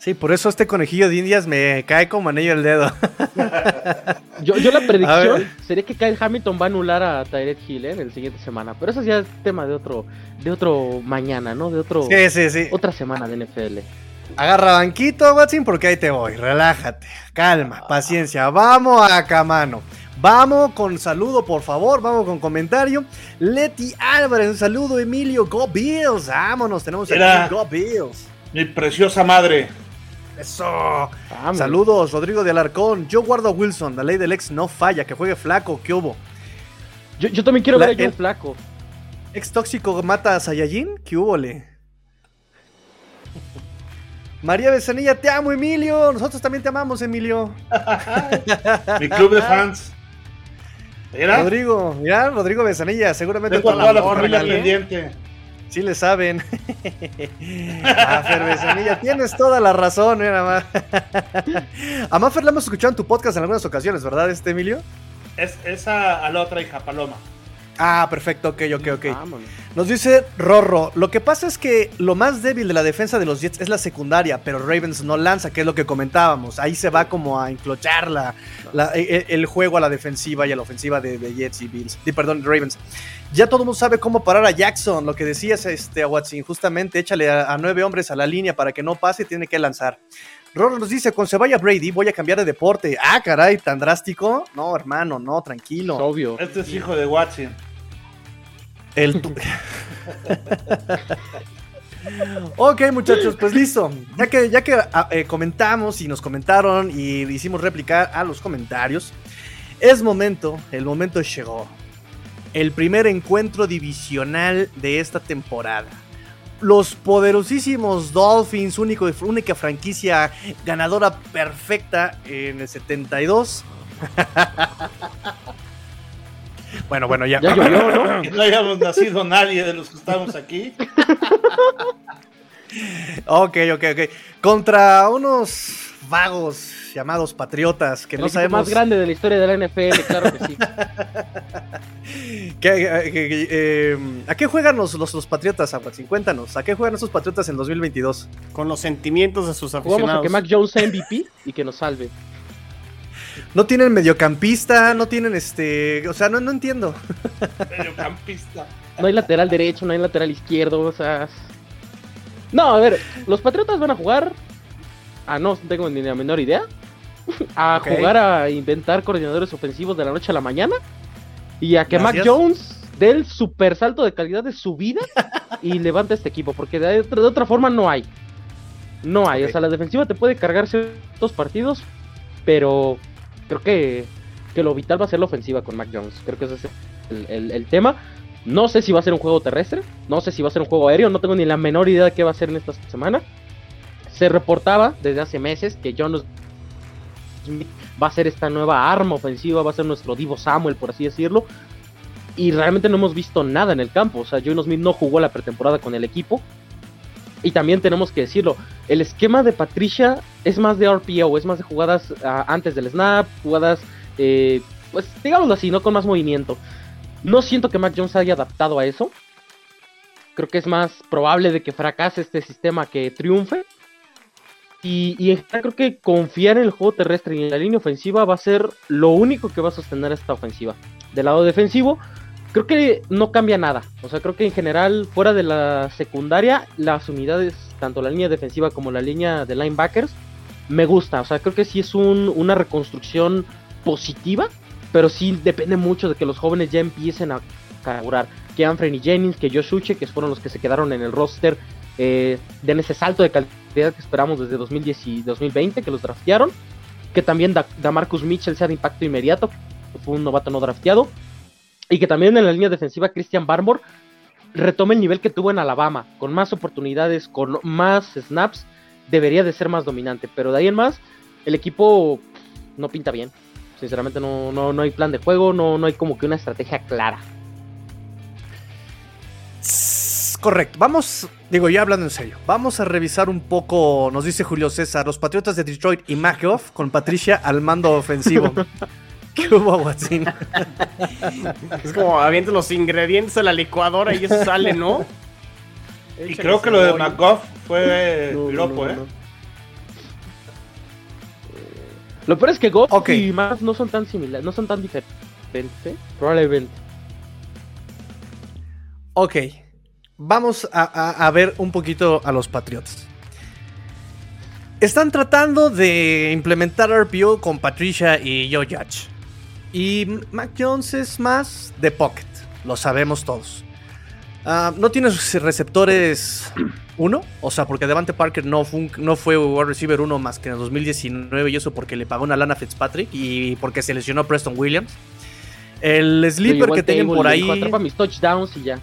Sí, por eso este conejillo de indias me cae como anillo al dedo. Yo, yo la A predicción sería que Kyle Hamilton va a anular a Tyreek Hill ¿eh? en el siguiente semana. Pero eso ya es tema de otro, de otro mañana, ¿no? De otro, Sí, sí, sí. otra semana de NFL. Agarra banquito, Watson, porque ahí te voy. Relájate. Calma, paciencia. Vamos acá, mano. Vamos con saludo, por favor. Vamos con comentario. Leti Álvarez, un saludo. Emilio, Go Bills. Vámonos, tenemos Era- aquí Go Bills. mi preciosa madre. Eso. Saludos, Rodrigo de Alarcón. Yo guardo a Wilson. La ley del ex no falla. Que juegue flaco. ¿Qué hubo? Yo, yo también quiero La- ver a el- Flaco. Ex tóxico mata a Saiyajin. ¿Qué hubole? María Besanilla, te amo, Emilio. Nosotros también te amamos, Emilio. Mi club de fans. Mira. Rodrigo, mira, Rodrigo Besanilla, seguramente Tengo toda la, familia pendiente. Sí le saben. ah, Fer Besanilla, tienes toda la razón, mira más. A Mafer la hemos escuchado en tu podcast en algunas ocasiones, ¿verdad, este Emilio? Es esa a la otra hija, Paloma. Ah, perfecto, ok, ok, ok. Nos dice Rorro, lo que pasa es que lo más débil de la defensa de los Jets es la secundaria, pero Ravens no lanza, que es lo que comentábamos. Ahí se va como a enclochar la, e, e, el, juego a la defensiva y a la ofensiva de, Jets y Bills. perdón, Ravens. Ya todo el mundo sabe cómo parar a Jackson, lo que decías este, a Watson, justamente échale a, nueve hombres a la línea para que no pase y tiene que lanzar. Rorro nos dice, con se vaya Brady, voy a cambiar de deporte. Ah, caray, tan drástico. No, hermano, no, tranquilo. obvio. Este es hijo de Watson. El ok, muchachos, pues listo. Ya que, ya que ah, eh, comentamos y nos comentaron y hicimos replicar a los comentarios, es momento, el momento llegó. El primer encuentro divisional de esta temporada. Los poderosísimos Dolphins, único, única franquicia ganadora perfecta en el 72. Bueno, bueno, ya. Ya llovió, ¿no? no hayamos nacido nadie de los que estamos aquí. ok, ok, ok. Contra unos vagos llamados patriotas que El no sabemos. más grande de la historia de la NFL, claro que sí. Eh, ¿A qué juegan los, los, patriotas, Cuéntanos, ¿a qué juegan esos patriotas en 2022? Con los sentimientos de sus aficionados. Vamos a que Mac Jones sea MVP y que nos salve. No tienen mediocampista, no tienen este. O sea, no, no entiendo. Mediocampista. No hay lateral derecho, no hay lateral izquierdo, o sea. No, a ver, los Patriotas van a jugar. Ah, no tengo ni la menor idea. A jugar a inventar coordinadores ofensivos de la noche a la mañana. Y a que Mac Jones dé el super salto de calidad de su vida y levante este equipo. Porque de, otra forma no hay. No hay. O sea, la defensiva te puede cargar ciertos partidos, pero creo que, lo vital va a ser la ofensiva con Mac Jones. Creo que ese es el, tema. No sé si va a ser un juego terrestre, no sé si va a ser un juego aéreo, no tengo ni la menor idea de qué va a ser en esta semana. Se reportaba desde hace meses que Jones va a ser esta nueva arma ofensiva, va a ser nuestro Divo Samuel, por así decirlo. Y realmente no hemos visto nada en el campo. O sea, Jones Smith no jugó la pretemporada con el equipo. Y también tenemos que decirlo, el esquema de Patricia es más de RPO, es más de jugadas ah, antes del snap, jugadas, eh, pues digámoslo así, ¿no? Con más movimiento. No siento que Mac Jones haya adaptado a eso. Creo que es más probable de que fracase este sistema que triunfe. Y, y creo que confiar en el juego terrestre y en la línea ofensiva va a ser lo único que va a sostener esta ofensiva. Del lado defensivo, creo que no cambia nada. O sea, creo que en general, fuera de la secundaria, las unidades, tanto la línea defensiva como la línea de linebackers, me gusta. O sea, creo que sí es una reconstrucción positiva, pero sí depende mucho de que los jóvenes ya empiecen a carburar. Que Anthony Jennings, que Josh Uche, que fueron los que se quedaron en el roster, eh, den ese salto de calidad que esperamos desde 2010 y 2020, que los draftearon. Que también da, Marcus Mitchell sea de impacto inmediato, que fue un novato no drafteado y que también en la línea defensiva Christian Barmore retome el nivel que tuvo en Alabama, con más oportunidades, con más snaps, debería de ser más dominante. Pero de ahí en más, el equipo no pinta bien. Sinceramente no, no, no hay plan de juego, no, no hay como que una estrategia clara. Correcto, vamos, digo ya hablando en serio, vamos a revisar un poco, nos dice Julio César, los Patriotas de Detroit y Machoff con Patricia al mando ofensivo. ¿Qué hubo, Watson? es como avienta los ingredientes a la licuadora y eso sale, ¿no? y creo que lo de McGough fue loco, ¿eh? Lo peor es que Goff y más no son tan similares, no son tan diferentes, probablemente. Ok, vamos a, a, ver un poquito a los Patriots. Están tratando de implementar RPO con Patricia y Joe Judge. Y Mac Jones es más de pocket, lo sabemos todos. Ah, no tiene receptores 1, o sea, porque Devante Parker no fue, no fue wide receiver 1 más que en 2019 y eso porque le pagó una lana a Fitzpatrick y porque se lesionó Preston Williams. El sleeper que tienen por ahí. Atrapa mis touchdowns y ya.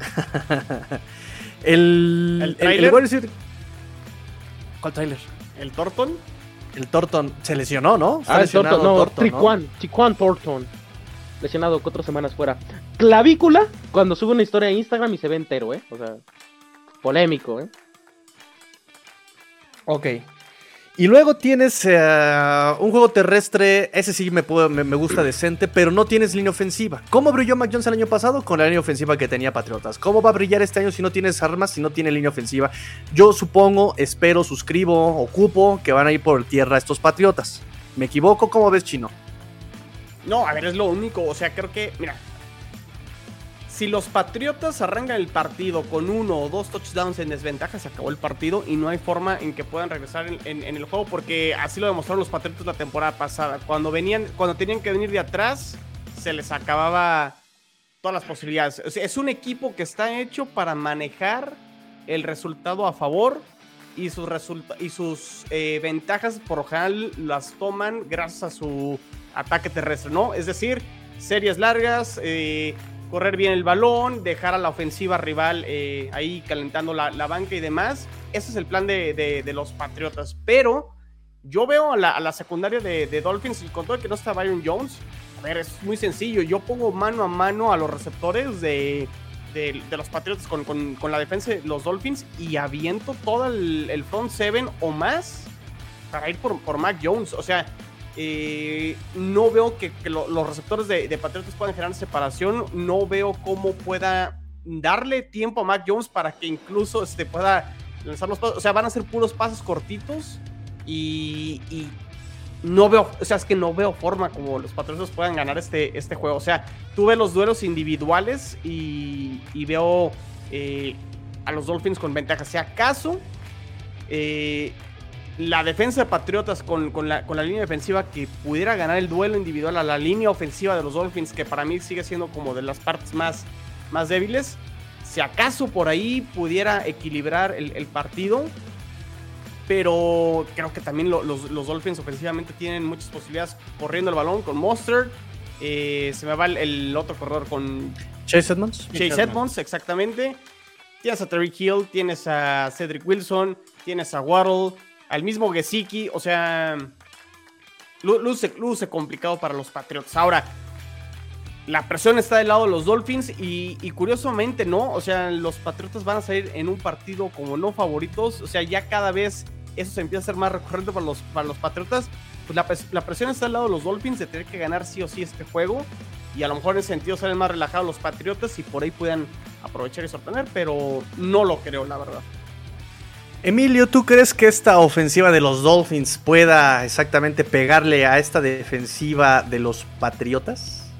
el, ¿El el, el wide receiver- ¿Cuál trailer? ¿El Thornton? El Thornton se lesionó, ¿no? Está Ah, el Thornton, no, Thornton, ¿no? Triquan, Triquan Thornton. Lesionado cuatro semanas fuera. Clavícula, cuando sube una historia a Instagram y se ve entero, ¿eh? O sea, polémico, ¿eh? Ok. Y luego tienes eh, un juego terrestre, ese sí me, puedo- me, me gusta decente, pero no tienes línea ofensiva. ¿Cómo brilló Mac Jones el año pasado? Con la línea ofensiva que tenía Patriotas. ¿Cómo va a brillar este año si no tienes armas, si no tiene línea ofensiva? Yo supongo, espero, suscribo, ocupo que van a ir por tierra estos Patriotas. ¿Me equivoco? ¿Cómo ves, Chino? No, a ver, es lo único. O sea, creo que, mira, si los Patriotas arrancan el partido con uno o dos touchdowns en desventaja, se acabó el partido y no hay forma en que puedan regresar en, el juego porque así lo demostraron los Patriotas la temporada pasada. Cuando venían, cuando tenían que venir de atrás, se les acababa todas las posibilidades. Es un equipo que está hecho para manejar el resultado a favor y sus, y sus eh, ventajas por lo general las toman gracias a su ataque terrestre, ¿no? Es decir, series largas, eh, correr bien el balón, dejar a la ofensiva rival eh, ahí calentando la, la banca y demás. Ese es el plan de, de- los Patriotas. Pero yo veo a la, a la secundaria de, de Dolphins y con todo que no está Byron Jones, a ver, es muy sencillo. Yo pongo mano a mano a los receptores de, de, de los Patriotas con, con- con la defensa de los Dolphins y aviento todo el, el front seven o más para ir por, por Mac Jones. O sea, eh, no veo que, que lo- los receptores de, de Patriotas puedan generar separación. No veo cómo pueda darle tiempo a Mac Jones para que incluso este, pueda lanzar los pasos. O sea, van a ser puros pasos cortitos y, y no veo, o sea, es que no veo forma como los Patriotas puedan ganar este, este juego. O sea, tuve los duelos individuales y, y veo eh, a los Dolphins con ventaja. Si acaso eh, la defensa de Patriotas con, con la, con la línea defensiva que pudiera ganar el duelo individual a la línea ofensiva de los Dolphins, que para mí sigue siendo como de las partes más, más débiles. Si acaso por ahí pudiera equilibrar el, el partido, pero creo que también lo- los, los Dolphins ofensivamente tienen muchas posibilidades corriendo el balón con Monster. eh, se me va el, el otro corredor con Chase Edmonds. Chase Edmonds. Edmonds, exactamente. Tienes a Terry Hill, tienes a Cedric Wilson, tienes a Waddle, al mismo Gesicki, o sea, lu- luce, luce complicado para los Patriots. Ahora, la presión está del lado de los Dolphins y, curiosamente no, o sea, los Patriotas van a salir en un partido como no favoritos, o sea, ya cada vez eso se empieza a ser más recurrente para los, para los Patriotas. Pues la, la presión está al lado de los Dolphins de tener que ganar sí o sí este juego y a lo mejor en ese sentido salen más relajados los Patriotas y por ahí puedan aprovechar y sorprender, pero no lo creo, la verdad. Emilio, ¿tú crees que esta ofensiva de los Dolphins pueda exactamente pegarle a esta defensiva de los Patriotas?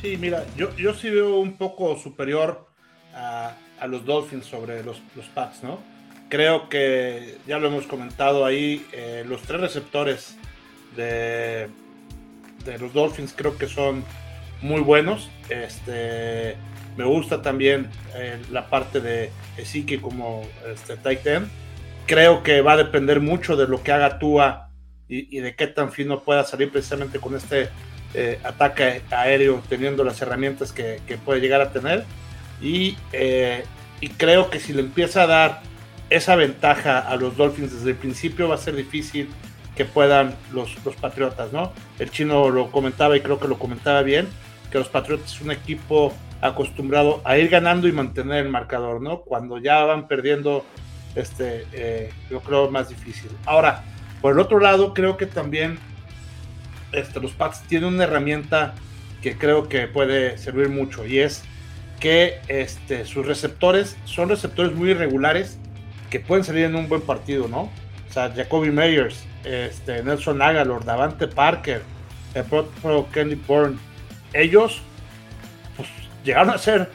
Sí, mira, yo, yo sí veo un poco superior a, los Dolphins sobre los, los Pats, ¿no? Creo que ya lo hemos comentado ahí, eh, los tres receptores de, de los Dolphins creo que son muy buenos. Este, me gusta también eh, la parte de Ezekiel como este, tight end. Creo que va a depender mucho de lo que haga Tua y, y de qué tan fino pueda salir precisamente con este eh, ataque aéreo teniendo las herramientas que, que puede llegar a tener. Y, eh, y creo que si le empieza a dar esa ventaja a los Dolphins desde el principio va a ser difícil que puedan los, los Patriotas, ¿no? El chino lo comentaba y creo que lo comentaba bien, que los Patriotas es un equipo acostumbrado a ir ganando y mantener el marcador, ¿no? Cuando ya van perdiendo, este, eh, yo creo más difícil. Ahora, por el otro lado, creo que también este, los Pats tienen una herramienta que creo que puede servir mucho y es que este, sus receptores son receptores muy irregulares que pueden salir en un buen partido, ¿no? O sea, Jacoby Meyers, este, Nelson Agalor, Davante Parker, el propio Kenny Bourne, ellos pues, llegaron a ser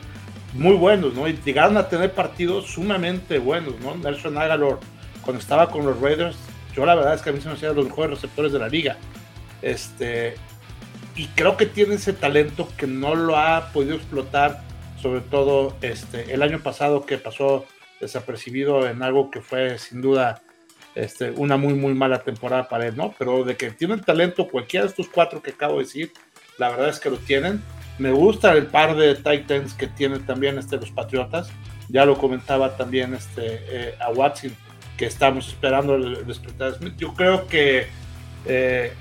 muy buenos, ¿no? Y llegaron a tener partidos sumamente buenos, ¿no? Nelson Agalor, cuando estaba con los Raiders, yo la verdad es que a mí se me hacían los mejores receptores de la liga. Este, y creo que tiene ese talento que no lo ha podido explotar, sobre todo este, el año pasado que pasó desapercibido en algo que fue sin duda este, una muy muy mala temporada para él, ¿no? Pero de que tienen talento cualquiera de estos cuatro que acabo de decir, la verdad es que lo tienen Me gusta el par de Titans que tienen también este, los Patriotas. Ya lo comentaba también este, eh, a Watson, que estamos esperando el despertar Yo creo que eh,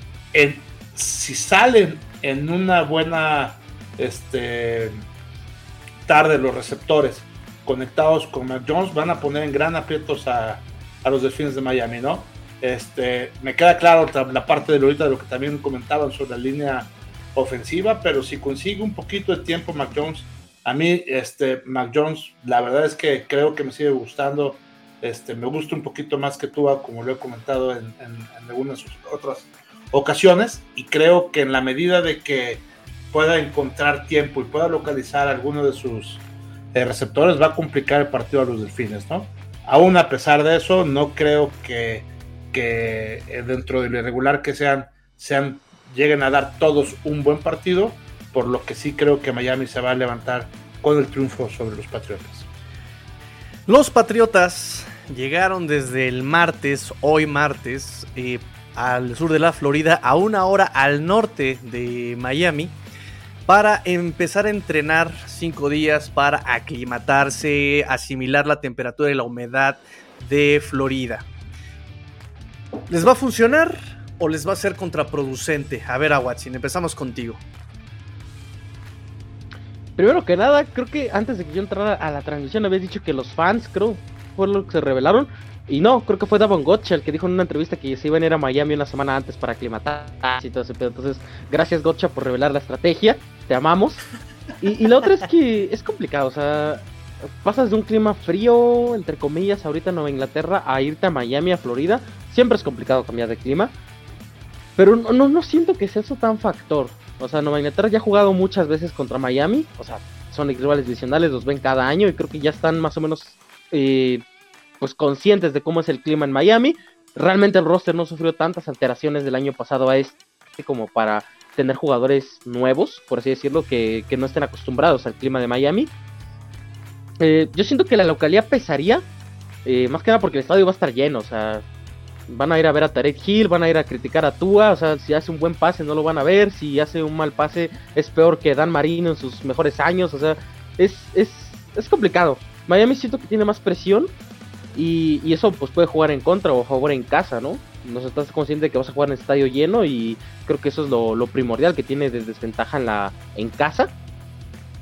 si salen en una buena este, tarde los receptores conectados con Mac Jones, van a poner en gran aprietos a, a los Delfines de Miami, ¿no? Este, me queda claro la parte de ahorita de lo que también comentaban sobre la línea ofensiva, pero si consigue un poquito de tiempo Mac Jones, a mí este Mac Jones, la verdad es que creo que me sigue gustando, este, me gusta un poquito más que tú, como lo he comentado en, en algunas otras ocasiones, y creo que en la medida de que pueda encontrar tiempo y pueda localizar alguno de sus eh, receptores, va a complicar el partido a los delfines, ¿no? Aún a pesar de eso, no creo que, que eh, dentro de lo irregular que sean, sean, lleguen a dar todos un buen partido, por lo que sí creo que Miami se va a levantar con el triunfo sobre los Patriotas. Los Patriotas llegaron desde el martes, hoy martes, eh, al sur de la Florida, a una hora al norte de Miami para empezar a entrenar cinco días para aclimatarse, asimilar la temperatura y la humedad de Florida. ¿Les va a funcionar o les va a ser contraproducente? A ver, Watson, empezamos contigo. Primero que nada, creo que antes de que yo entrara a la transmisión habías dicho que los fans, creo, fue lo que se revelaron. Y no, creo que fue Davon Gotcha el que dijo en una entrevista que se iban a ir a Miami una semana antes para aclimatar y todo ese pedo. Entonces, gracias Gotcha por revelar la estrategia te amamos. Y, la otra es que es complicado, o sea, pasas de un clima frío, entre comillas, ahorita en Nueva Inglaterra, a irte a Miami, a Florida. Siempre es complicado cambiar de clima. Pero no, no, siento que sea eso tan factor. O sea, Nueva Inglaterra ya ha jugado muchas veces contra Miami. O sea, son rivales divisionales, los ven cada año y creo que ya están más o menos eh, pues conscientes de cómo es el clima en Miami. Realmente el roster no sufrió tantas alteraciones del año pasado a este como para tener jugadores nuevos, por así decirlo, que, no estén acostumbrados al clima de Miami. Eh, yo siento que la localidad pesaría, eh, más que nada porque el estadio va a estar lleno, o sea, van a ir a ver a Tarek Hill, van a ir a criticar a Tua, o sea, si hace un buen pase no lo van a ver, si hace un mal pase es peor que Dan Marino en sus mejores años, o sea, es, es, es complicado. Miami siento que tiene más presión y, y, eso pues puede jugar en contra o jugar en casa, ¿no? No estás consciente de que vas a jugar en estadio lleno y creo que eso es lo, primordial que tiene de desventaja en, la, en casa.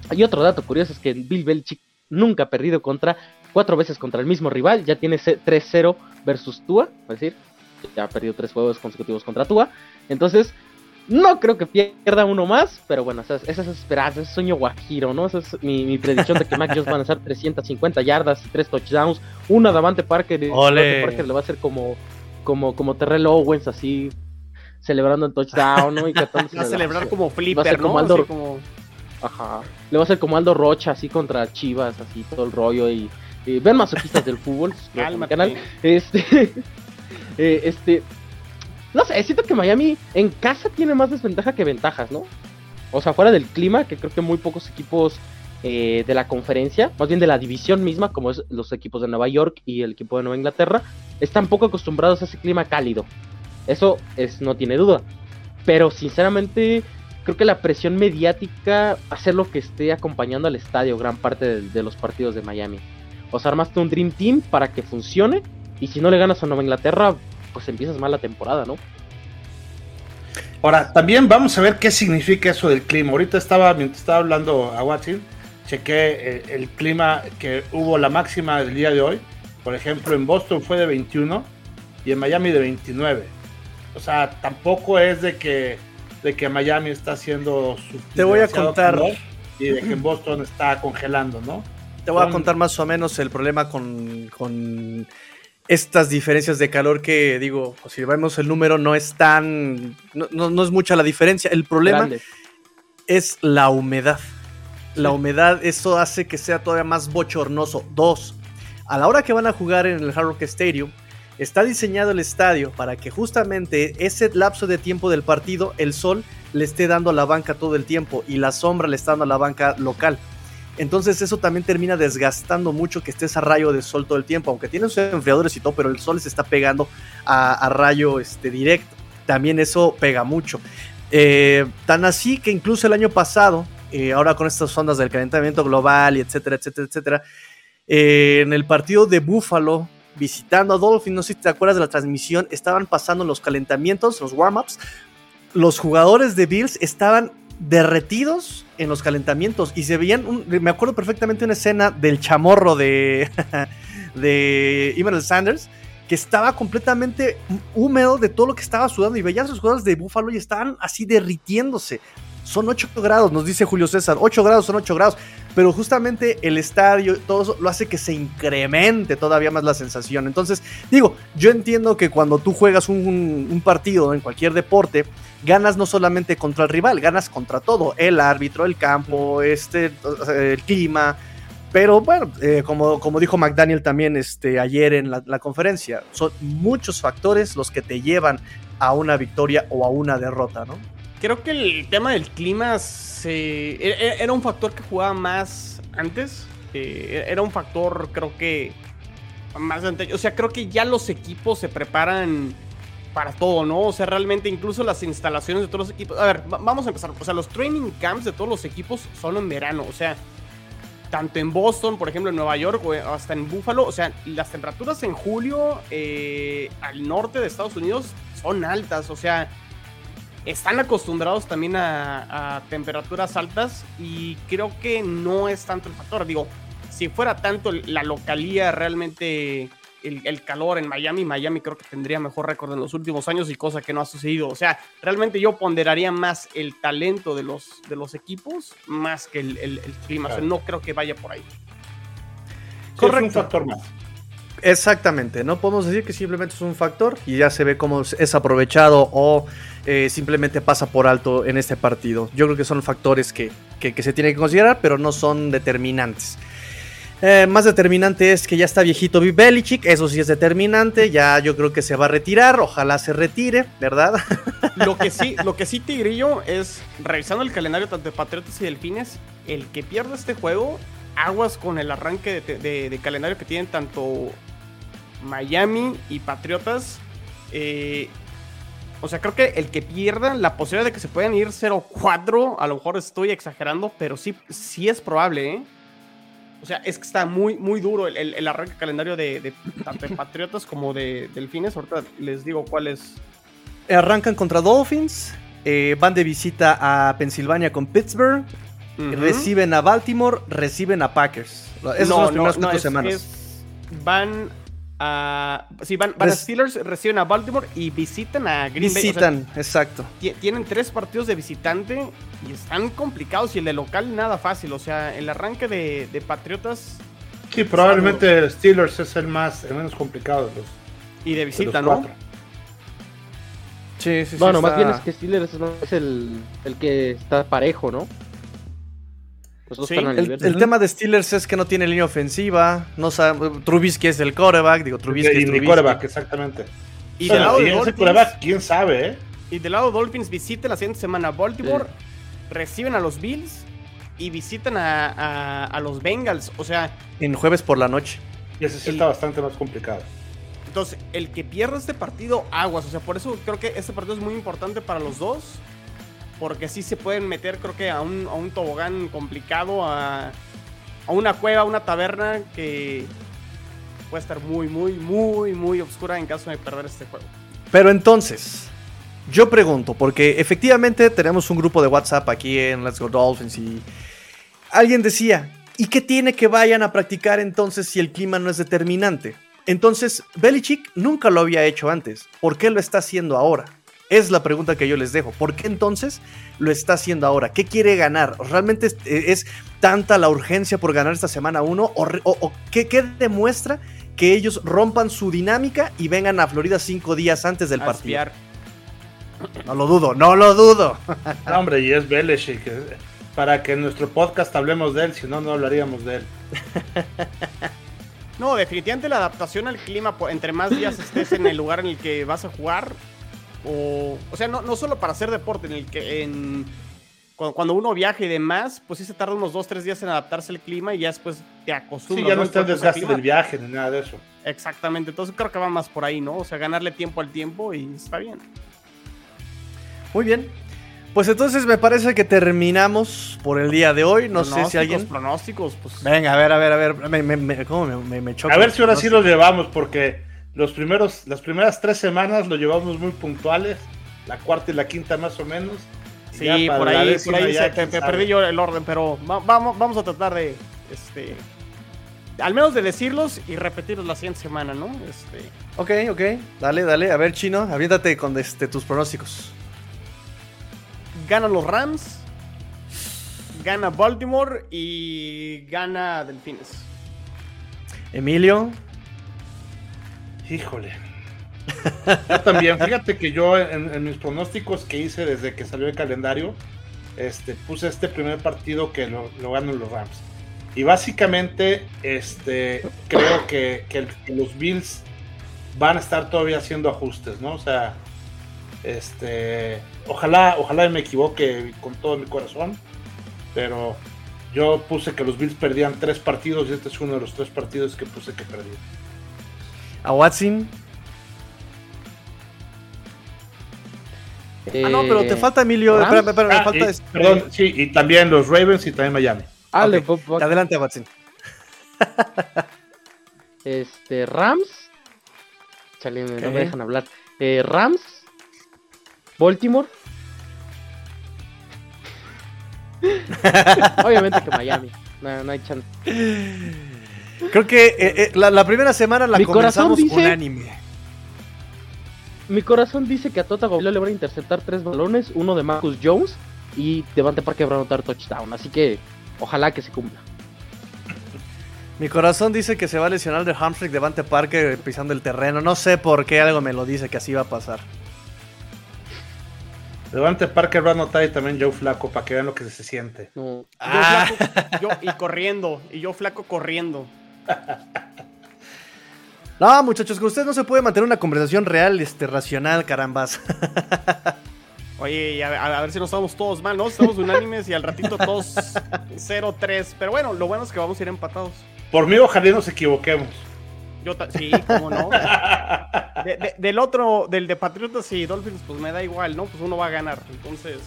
Hay otro dato curioso es que Bill Belichick nunca ha perdido contra cuatro veces contra el mismo rival, ya tiene 3-0 versus Tua, es decir, ya ha perdido tres juegos consecutivos contra Tua. Entonces, no creo que pierda uno más, pero bueno, esa, es esperanza, ese sueño guajiro, ¿no? Esa es mi, predicción de que Mac Jones van a hacer 350 yardas y 3 touchdowns. Una Davante Parker, Davante Parker le va a hacer como, como, como Terrell Owens, así celebrando el touchdown, ¿no? Y va a celebrar como flipper, ¿no? Como Ajá. Le va a hacer como Aldo Rocha, así contra Chivas, así todo el rollo. Y, ven masoquistas del fútbol, canal. Este, eh, este, no sé, siento que Miami en casa tiene más desventaja que ventajas, ¿no? O sea, fuera del clima, que creo que muy pocos equipos eh, de la conferencia, más bien de la división misma, como es los equipos de Nueva York y el equipo de Nueva Inglaterra, están poco acostumbrados a ese clima cálido. Eso es, no tiene duda. Pero sinceramente, creo que la presión mediática hace lo que esté acompañando al estadio gran parte de, de los partidos de Miami. O sea, armaste un Dream Team para que funcione. Y si no le ganas a Nueva Inglaterra, pues empiezas mal la temporada, ¿no? Ahora, también vamos a ver qué significa eso del clima. Ahorita estaba, mientras estaba hablando a Watson, chequé el, el, clima que hubo la máxima del día de hoy. Por ejemplo, en Boston fue de 21 y en Miami de 29. O sea, tampoco es de que, de que Miami está haciendo su. Te voy a contar. Y de que en Boston está congelando, ¿no? Te voy a contar más o menos el problema con, con estas diferencias de calor que digo, si vemos el número no es tan, no, es mucha la diferencia. El problema es la humedad. La humedad, eso hace que sea todavía más bochornoso. Dos, a la hora que van a jugar en el Hard Rock Stadium, está diseñado el estadio para que justamente ese lapso de tiempo del partido, el sol le esté dando a la banca todo el tiempo y la sombra le está dando a la banca local. Entonces eso también termina desgastando mucho que estés a rayo de sol todo el tiempo, aunque tiene sus enfriadores y todo, pero el sol se está pegando a, rayo este, directo. También eso pega mucho. Eh, tan así que incluso el año pasado eh, ahora con estas ondas del calentamiento global y etcétera, etcétera, etcétera. Eh, en el partido de Buffalo, visitando a Dolphins, no sé si te acuerdas de la transmisión, estaban pasando los calentamientos, los warm-ups. Los jugadores de Bills estaban derretidos en los calentamientos y se veían, me acuerdo perfectamente una escena del chamorro de, de Emmanuel Sanders que estaba completamente húmedo de todo lo que estaba sudando y veías a los jugadores de Buffalo y estaban así derritiéndose. Son 8 grados, nos dice Julio César. 8 grados son 8 grados. Pero justamente el estadio, todo eso lo hace que se incremente todavía más la sensación. Entonces, digo, yo entiendo que cuando tú juegas un, un partido en cualquier deporte, ganas no solamente contra el rival, ganas contra todo. El árbitro, el campo, este, el clima, pero bueno, eh, como, como dijo McDaniel también este, ayer en la, conferencia, son muchos factores los que te llevan a una victoria o a una derrota, ¿no? Creo que el tema del clima se, e, e, era un factor que jugaba más antes. Eh, era un factor, creo que, más antes. O sea, creo que ya los equipos se preparan para todo, ¿no? O sea, realmente incluso las instalaciones de todos los equipos. A ver, vamos a empezar. O sea, los training camps de todos los equipos son en verano. O sea, tanto en Boston, por ejemplo, en Nueva York o hasta en Buffalo, o sea, las temperaturas en julio eh, al norte de Estados Unidos son altas, o sea, están acostumbrados también a, temperaturas altas y creo que no es tanto el factor. Digo, si fuera tanto la localía realmente el, calor en Miami. Miami creo que tendría mejor récord en los últimos años y cosa que no ha sucedido. O sea, realmente yo ponderaría más el talento de los, de los equipos más que el, clima. O sea, no creo que vaya por ahí. Correcto. un factor más. Exactamente, no podemos decir que simplemente es un factor y ya se ve cómo es aprovechado o eh, simplemente pasa por alto en este partido. Yo creo que son factores que, que, que se tienen que considerar, pero no son determinantes. Eh, más determinante es que ya está viejito Belichick, eso sí es determinante, ya yo creo que se va a retirar, ojalá se retire, ¿verdad? Lo que sí, lo que sí Tigrillo es, revisando el calendario tanto de Patriotas y Delfines, el que pierde este juego, aguas con el arranque de, calendario que tienen tanto Miami y Patriotas. Eh, o sea, creo que el que pierda, la posibilidad de que se puedan ir 0-4, a lo mejor estoy exagerando, pero sí, sí es probable, ¿eh? O sea, es que está muy, muy duro el, arranque calendario de, tanto de Patriotas como de Delfines. Ahorita les digo cuáles. Arrancan contra Dolphins, eh, van de visita a Pensilvania con Pittsburgh, reciben a Baltimore, reciben a Packers. Esas son las primeras cuatro semanas. van sí, van, a Steelers, reciben a Baltimore y visitan a Green Bay. Visitan, exacto. Tienen tres partidos de visitante y están complicados. Y el de local, nada fácil. O sea, el arranque de, Patriotas. Sí, probablemente Steelers es el más el menos complicado de los. Y de visita, ¿no? Sí, sí, sí. Bueno, más bien es que Steelers es el, el que está parejo, ¿no? El, tema de Steelers es que no tiene línea ofensiva. No sabe, Trubisky es el coreback. Digo, Trubisky es Trubisky. coreback, exactamente. Y del lado de Dolphins, quién sabe, ¿eh? Y del lado de Dolphins visita la siguiente semana a Baltimore, reciben a los Bills y visitan a, los Bengals. O sea. En jueves por la noche. Y ese sí está bastante más complicado. Entonces, el que pierda este partido, aguas. O sea, por eso creo que este partido es muy importante para los dos porque sí se pueden meter, creo que a un, a un tobogán complicado, a, a, una cueva, a una taberna que puede estar muy, muy, muy, muy oscura en caso de perder este juego. Pero entonces, yo pregunto, porque efectivamente tenemos un grupo de WhatsApp aquí en Let's Go Dolphins y alguien decía, ¿y qué tiene que vayan a practicar entonces si el clima no es determinante? Entonces, Belichick nunca lo había hecho antes. ¿Por qué lo está haciendo ahora? Es la pregunta que yo les dejo. ¿Por qué entonces lo está haciendo ahora? ¿Qué quiere ganar? ¿Realmente es, tanta la urgencia por ganar esta semana 1? ¿O, qué, demuestra que ellos rompan su dinámica y vengan a Florida cinco días antes del partido? No lo dudo, no lo dudo. hombre, y es Belichick. Para que en nuestro podcast hablemos de él, si no, no hablaríamos de él. No, definitivamente la adaptación al clima, entre más días estés en el lugar en el que vas a jugar, o, o sea, no, no solo para hacer deporte, en el que en, cuando, uno viaja y demás, pues sí se tarda unos 2-3 días en adaptarse al clima y ya después te acostumbras. Sí, ya no, está el desgaste del viaje ni nada de eso. Exactamente, entonces creo que va más por ahí, ¿no? O sea, ganarle tiempo al tiempo y está bien. Muy bien. Pues entonces me parece que terminamos por el día de hoy. No sé si alguien. Pronósticos, pues. Venga, a ver, a ver, a ver. Me, me, me, ¿Cómo me, me, me choca? A ver si ahora sí los llevamos, porque los primeros, las primeras tres semanas lo llevamos muy puntuales. La cuarta y la quinta más o menos. Sí, por ahí, por ahí se- te, perdí yo el orden, pero va- vamos, vamos a tratar de, este, al menos de decirlos y repetirlos la siguiente semana, ¿no? Este, Ok, ok. Dale, dale. A ver, Chino, aviéntate con este, tus pronósticos. ganan los Rams, gana Baltimore y gana Delfines. Emilio. Híjole. Yo también, fíjate que yo en, mis pronósticos que hice desde que salió el calendario, este, puse este primer partido que lo, lo ganan los Rams. Y básicamente, este, creo que, que los Bills van a estar todavía haciendo ajustes, ¿no? O sea, este, ojalá, ojalá me equivoque con todo mi corazón, pero yo puse que los Bills perdían tres partidos y este es uno de los tres partidos que puse que perdí. A Watson. Ah, no, pero te Eh, falta Emilio. Rams. Espérame, espérame, me Ah, falta y- este- perdón, sí, y también los Ravens y también Miami. Ale, Ok, Bob- Bob- Adelante, Watson. Este, Rams. Chale, no me dejan hablar. Eh, Rams. Baltimore. Obviamente que Miami. No, no hay chance. Creo que eh, eh, la, la primera semana la Mi comenzamos dice- unánime. Mi corazón dice que a Tota Tagovailoa le van a interceptar tres balones, uno de Marcus Jones y Devante Parker va a anotar touchdown. Así que ojalá que se cumpla. Mi corazón dice que se va a lesionar de hamstring Devante Parker pisando el terreno. No sé por qué algo me lo dice que así va a pasar. Levante Parker va a anotar y también Joe Flaco para que vean lo que se siente. No. Ah. Yo flaco, yo- y corriendo, y yo flaco corriendo. No, muchachos, con ustedes no se puede mantener una conversación real, este, racional, carambas. Oye, y a, a- ver si no estamos todos mal, ¿no? Estamos unánimes y al ratito todos 0-3. Pero bueno, lo bueno es que vamos a ir empatados. Por mí, ojalá nos equivoquemos. Yo sí, cómo no. De- de- del otro, del de Patriotas y Dolphins, pues me da igual, ¿no? Pues uno va a ganar. Entonces.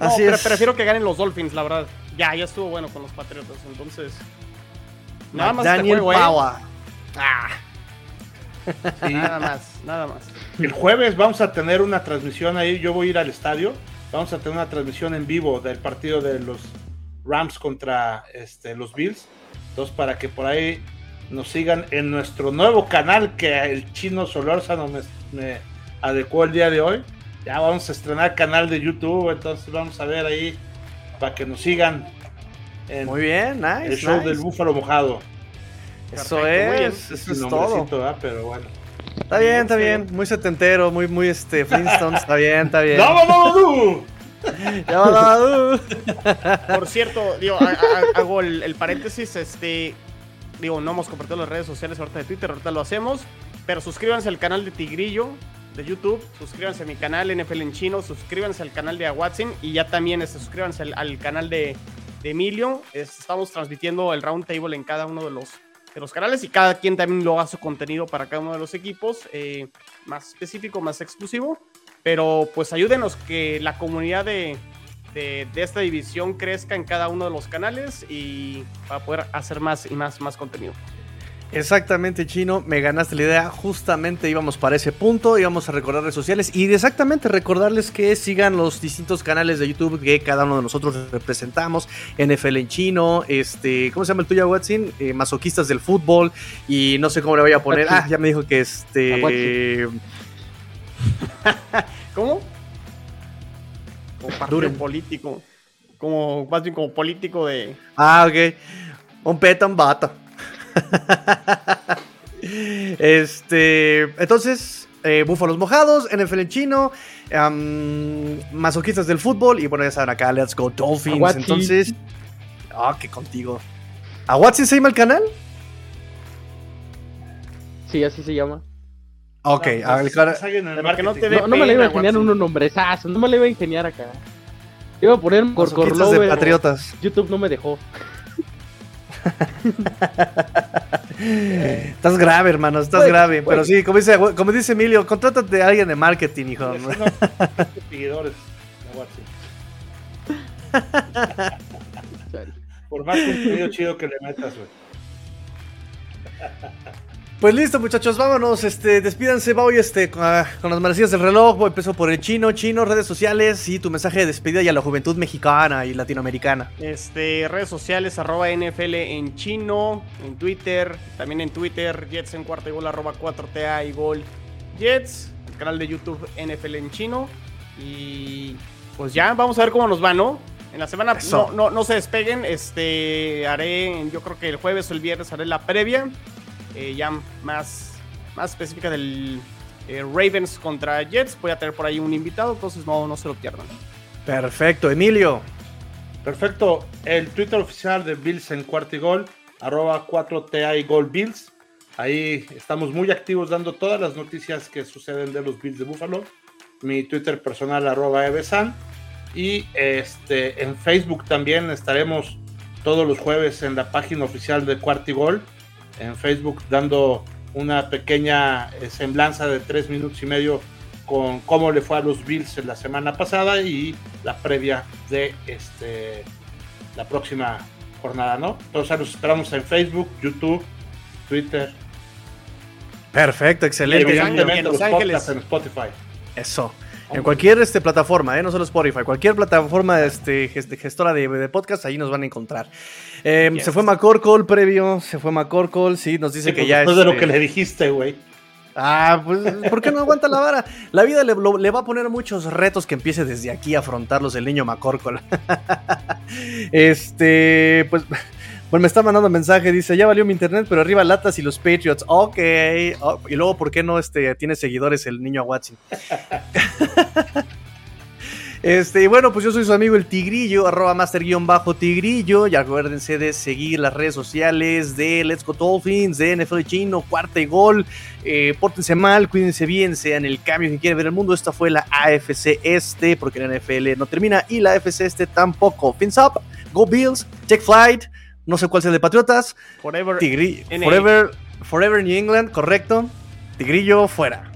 No, Así pre- es. prefiero que ganen los Dolphins, la verdad. Ya, ya estuvo bueno con los Patriotas. Entonces. Nada más este Daniel juego, ¿eh? Paua. Ah, Sí. nada más, nada más. El jueves vamos a tener una transmisión ahí. Yo voy a ir al estadio. Vamos a tener una transmisión en vivo del partido de los Rams contra este, los Bills. Entonces, para que por ahí nos sigan en nuestro nuevo canal que el chino Solórzano me, me adecuó el día de hoy. Ya vamos a estrenar canal de YouTube. Entonces, vamos a ver ahí para que nos sigan en Muy bien, nice. el show nice. del Búfalo Mojado. Eso Perfecto, muy bien. es, eso es todo. nombrecito, ¿verdad? Pero bueno. Está bien, está bien. Muy setentero, muy, muy este, Flintstones. Está bien, está bien. ¡No, no, no! Ya va, va. Por cierto, digo, ha- ha- hago el, el paréntesis, este, digo, no hemos compartido las redes sociales ahorita de Twitter, ahorita lo hacemos, pero suscríbanse al canal de Tigrillo de YouTube, suscríbanse a mi canal NFL en chino, suscríbanse al canal de Awatsin y ya también este, suscríbanse al, al canal de, de Emilio. Es- estamos transmitiendo el round table en cada uno de los, de los canales y cada quien también lo hace su contenido para cada uno de los equipos, eh, más específico, más exclusivo. Pero pues ayúdenos que la comunidad de, de, de esta división crezca en cada uno de los canales y para poder hacer más y más, más contenido. Exactamente, Chino, me ganaste la idea. Justamente íbamos para ese punto, íbamos a recordar redes sociales y exactamente recordarles que sigan los distintos canales de YouTube que cada uno de nosotros representamos. NFL en chino, este, ¿cómo se llama el tuyo, Watson? Eh, masoquistas del fútbol y no sé cómo le voy a poner. Ah, ya me dijo que este... ¿Cómo? Como partido Duren. político. Como, más bien como político de. Ah, ok. Un peta, un vato. este. Entonces, eh, Búfalos Mojados, NFL en chino, am, masoquistas del fútbol y bueno, ya saben acá, Let's Go Dolphins. Entonces. Ah, que contigo. ¿A Watson se llama el canal? Sí, así se llama. Ok, No, a ver, pues, Para que no marketing. te dé No, no me le iba a ingeniar unos nombrezazo, no me le iba a ingeniar acá. Iba a poner masoquistas de Corcorlover. Patriotas. YouTube no me dejó. Estás grave, hermano, estás Pues, grave. pues. Pero sí, como dice, como dice Emilio, contrátate a alguien de marketing, hijo. Seguidores WhatsApp. Por más contenido chido que le metas, güey. Pues listo, muchachos, vámonos. Este, despídanse, voy este, con, ah, con las manecillas del reloj. Voy, empiezo por el chino, chino, redes sociales y tu mensaje de despedida y a la juventud mexicana y latinoamericana. Este, redes sociales, arroba NFL en chino, en Twitter, también en Twitter, Jets en cuarta y gol, arroba 4TA y gol Jets, el canal de YouTube NFL en chino. Y pues ya, vamos a ver cómo nos va, ¿no? En la semana no, no, no se despeguen, este, haré, yo creo que el jueves o el viernes haré la previa, eh, ya más, más específica del eh, Ravens contra Jets. Voy a tener por ahí un invitado, entonces no, no se lo pierdan. Perfecto, Emilio. Perfecto. El Twitter oficial de Bills en cuarto y gol, arroba 4TA y gol Bills. Ahí estamos muy activos dando todas las noticias que suceden de los Bills de Buffalo. Mi Twitter personal, arroba Evesan. Y este, en Facebook también estaremos todos los jueves en la página oficial de Cuarto y Gol. En Facebook dando una pequeña eh, semblanza de tres minutos y medio con cómo le fue a los Bills en la semana pasada y la previa de este la próxima jornada, ¿no? Entonces los esperamos en Facebook, YouTube, Twitter, Perfecto, y excelente. evidentemente en Los Ángeles. en Spotify. Eso. En cualquier este, plataforma, ¿eh? no solo Spotify, cualquier plataforma este, gest- gestora de, de podcast, ahí nos van a encontrar. Eh, Yes. Se fue McCorkle previo, se fue McCorkle, sí, nos dice Sí, que pues, ya después de lo este, que le dijiste, güey. Ah, pues, ¿por qué no aguanta la vara? La vida le, lo- le va a poner muchos retos que empiece desde aquí a afrontarlos el niño McCorkle. este, pues, bueno, me está mandando mensaje, dice, ya valió mi internet, pero arriba latas y los Patriots. Ok. Oh, y luego, ¿por qué no este, tiene seguidores el niño Watson? Este, y bueno, pues yo soy su amigo el Tigrillo, arroba master-tigrillo. Y acuérdense de seguir las redes sociales de Let's Go Dolphins, de NFL Chino, cuarta y gol. Eh, pórtense mal, cuídense bien, sean el cambio que quieren ver el mundo. Esta fue la AFC Este, porque la NFL no termina y la AFC Este tampoco. Fins up, Go Bills, Check Flight, no sé cuál sea el de Patriotas. Forever. Tigri forever, forever New England, correcto. Tigrillo fuera.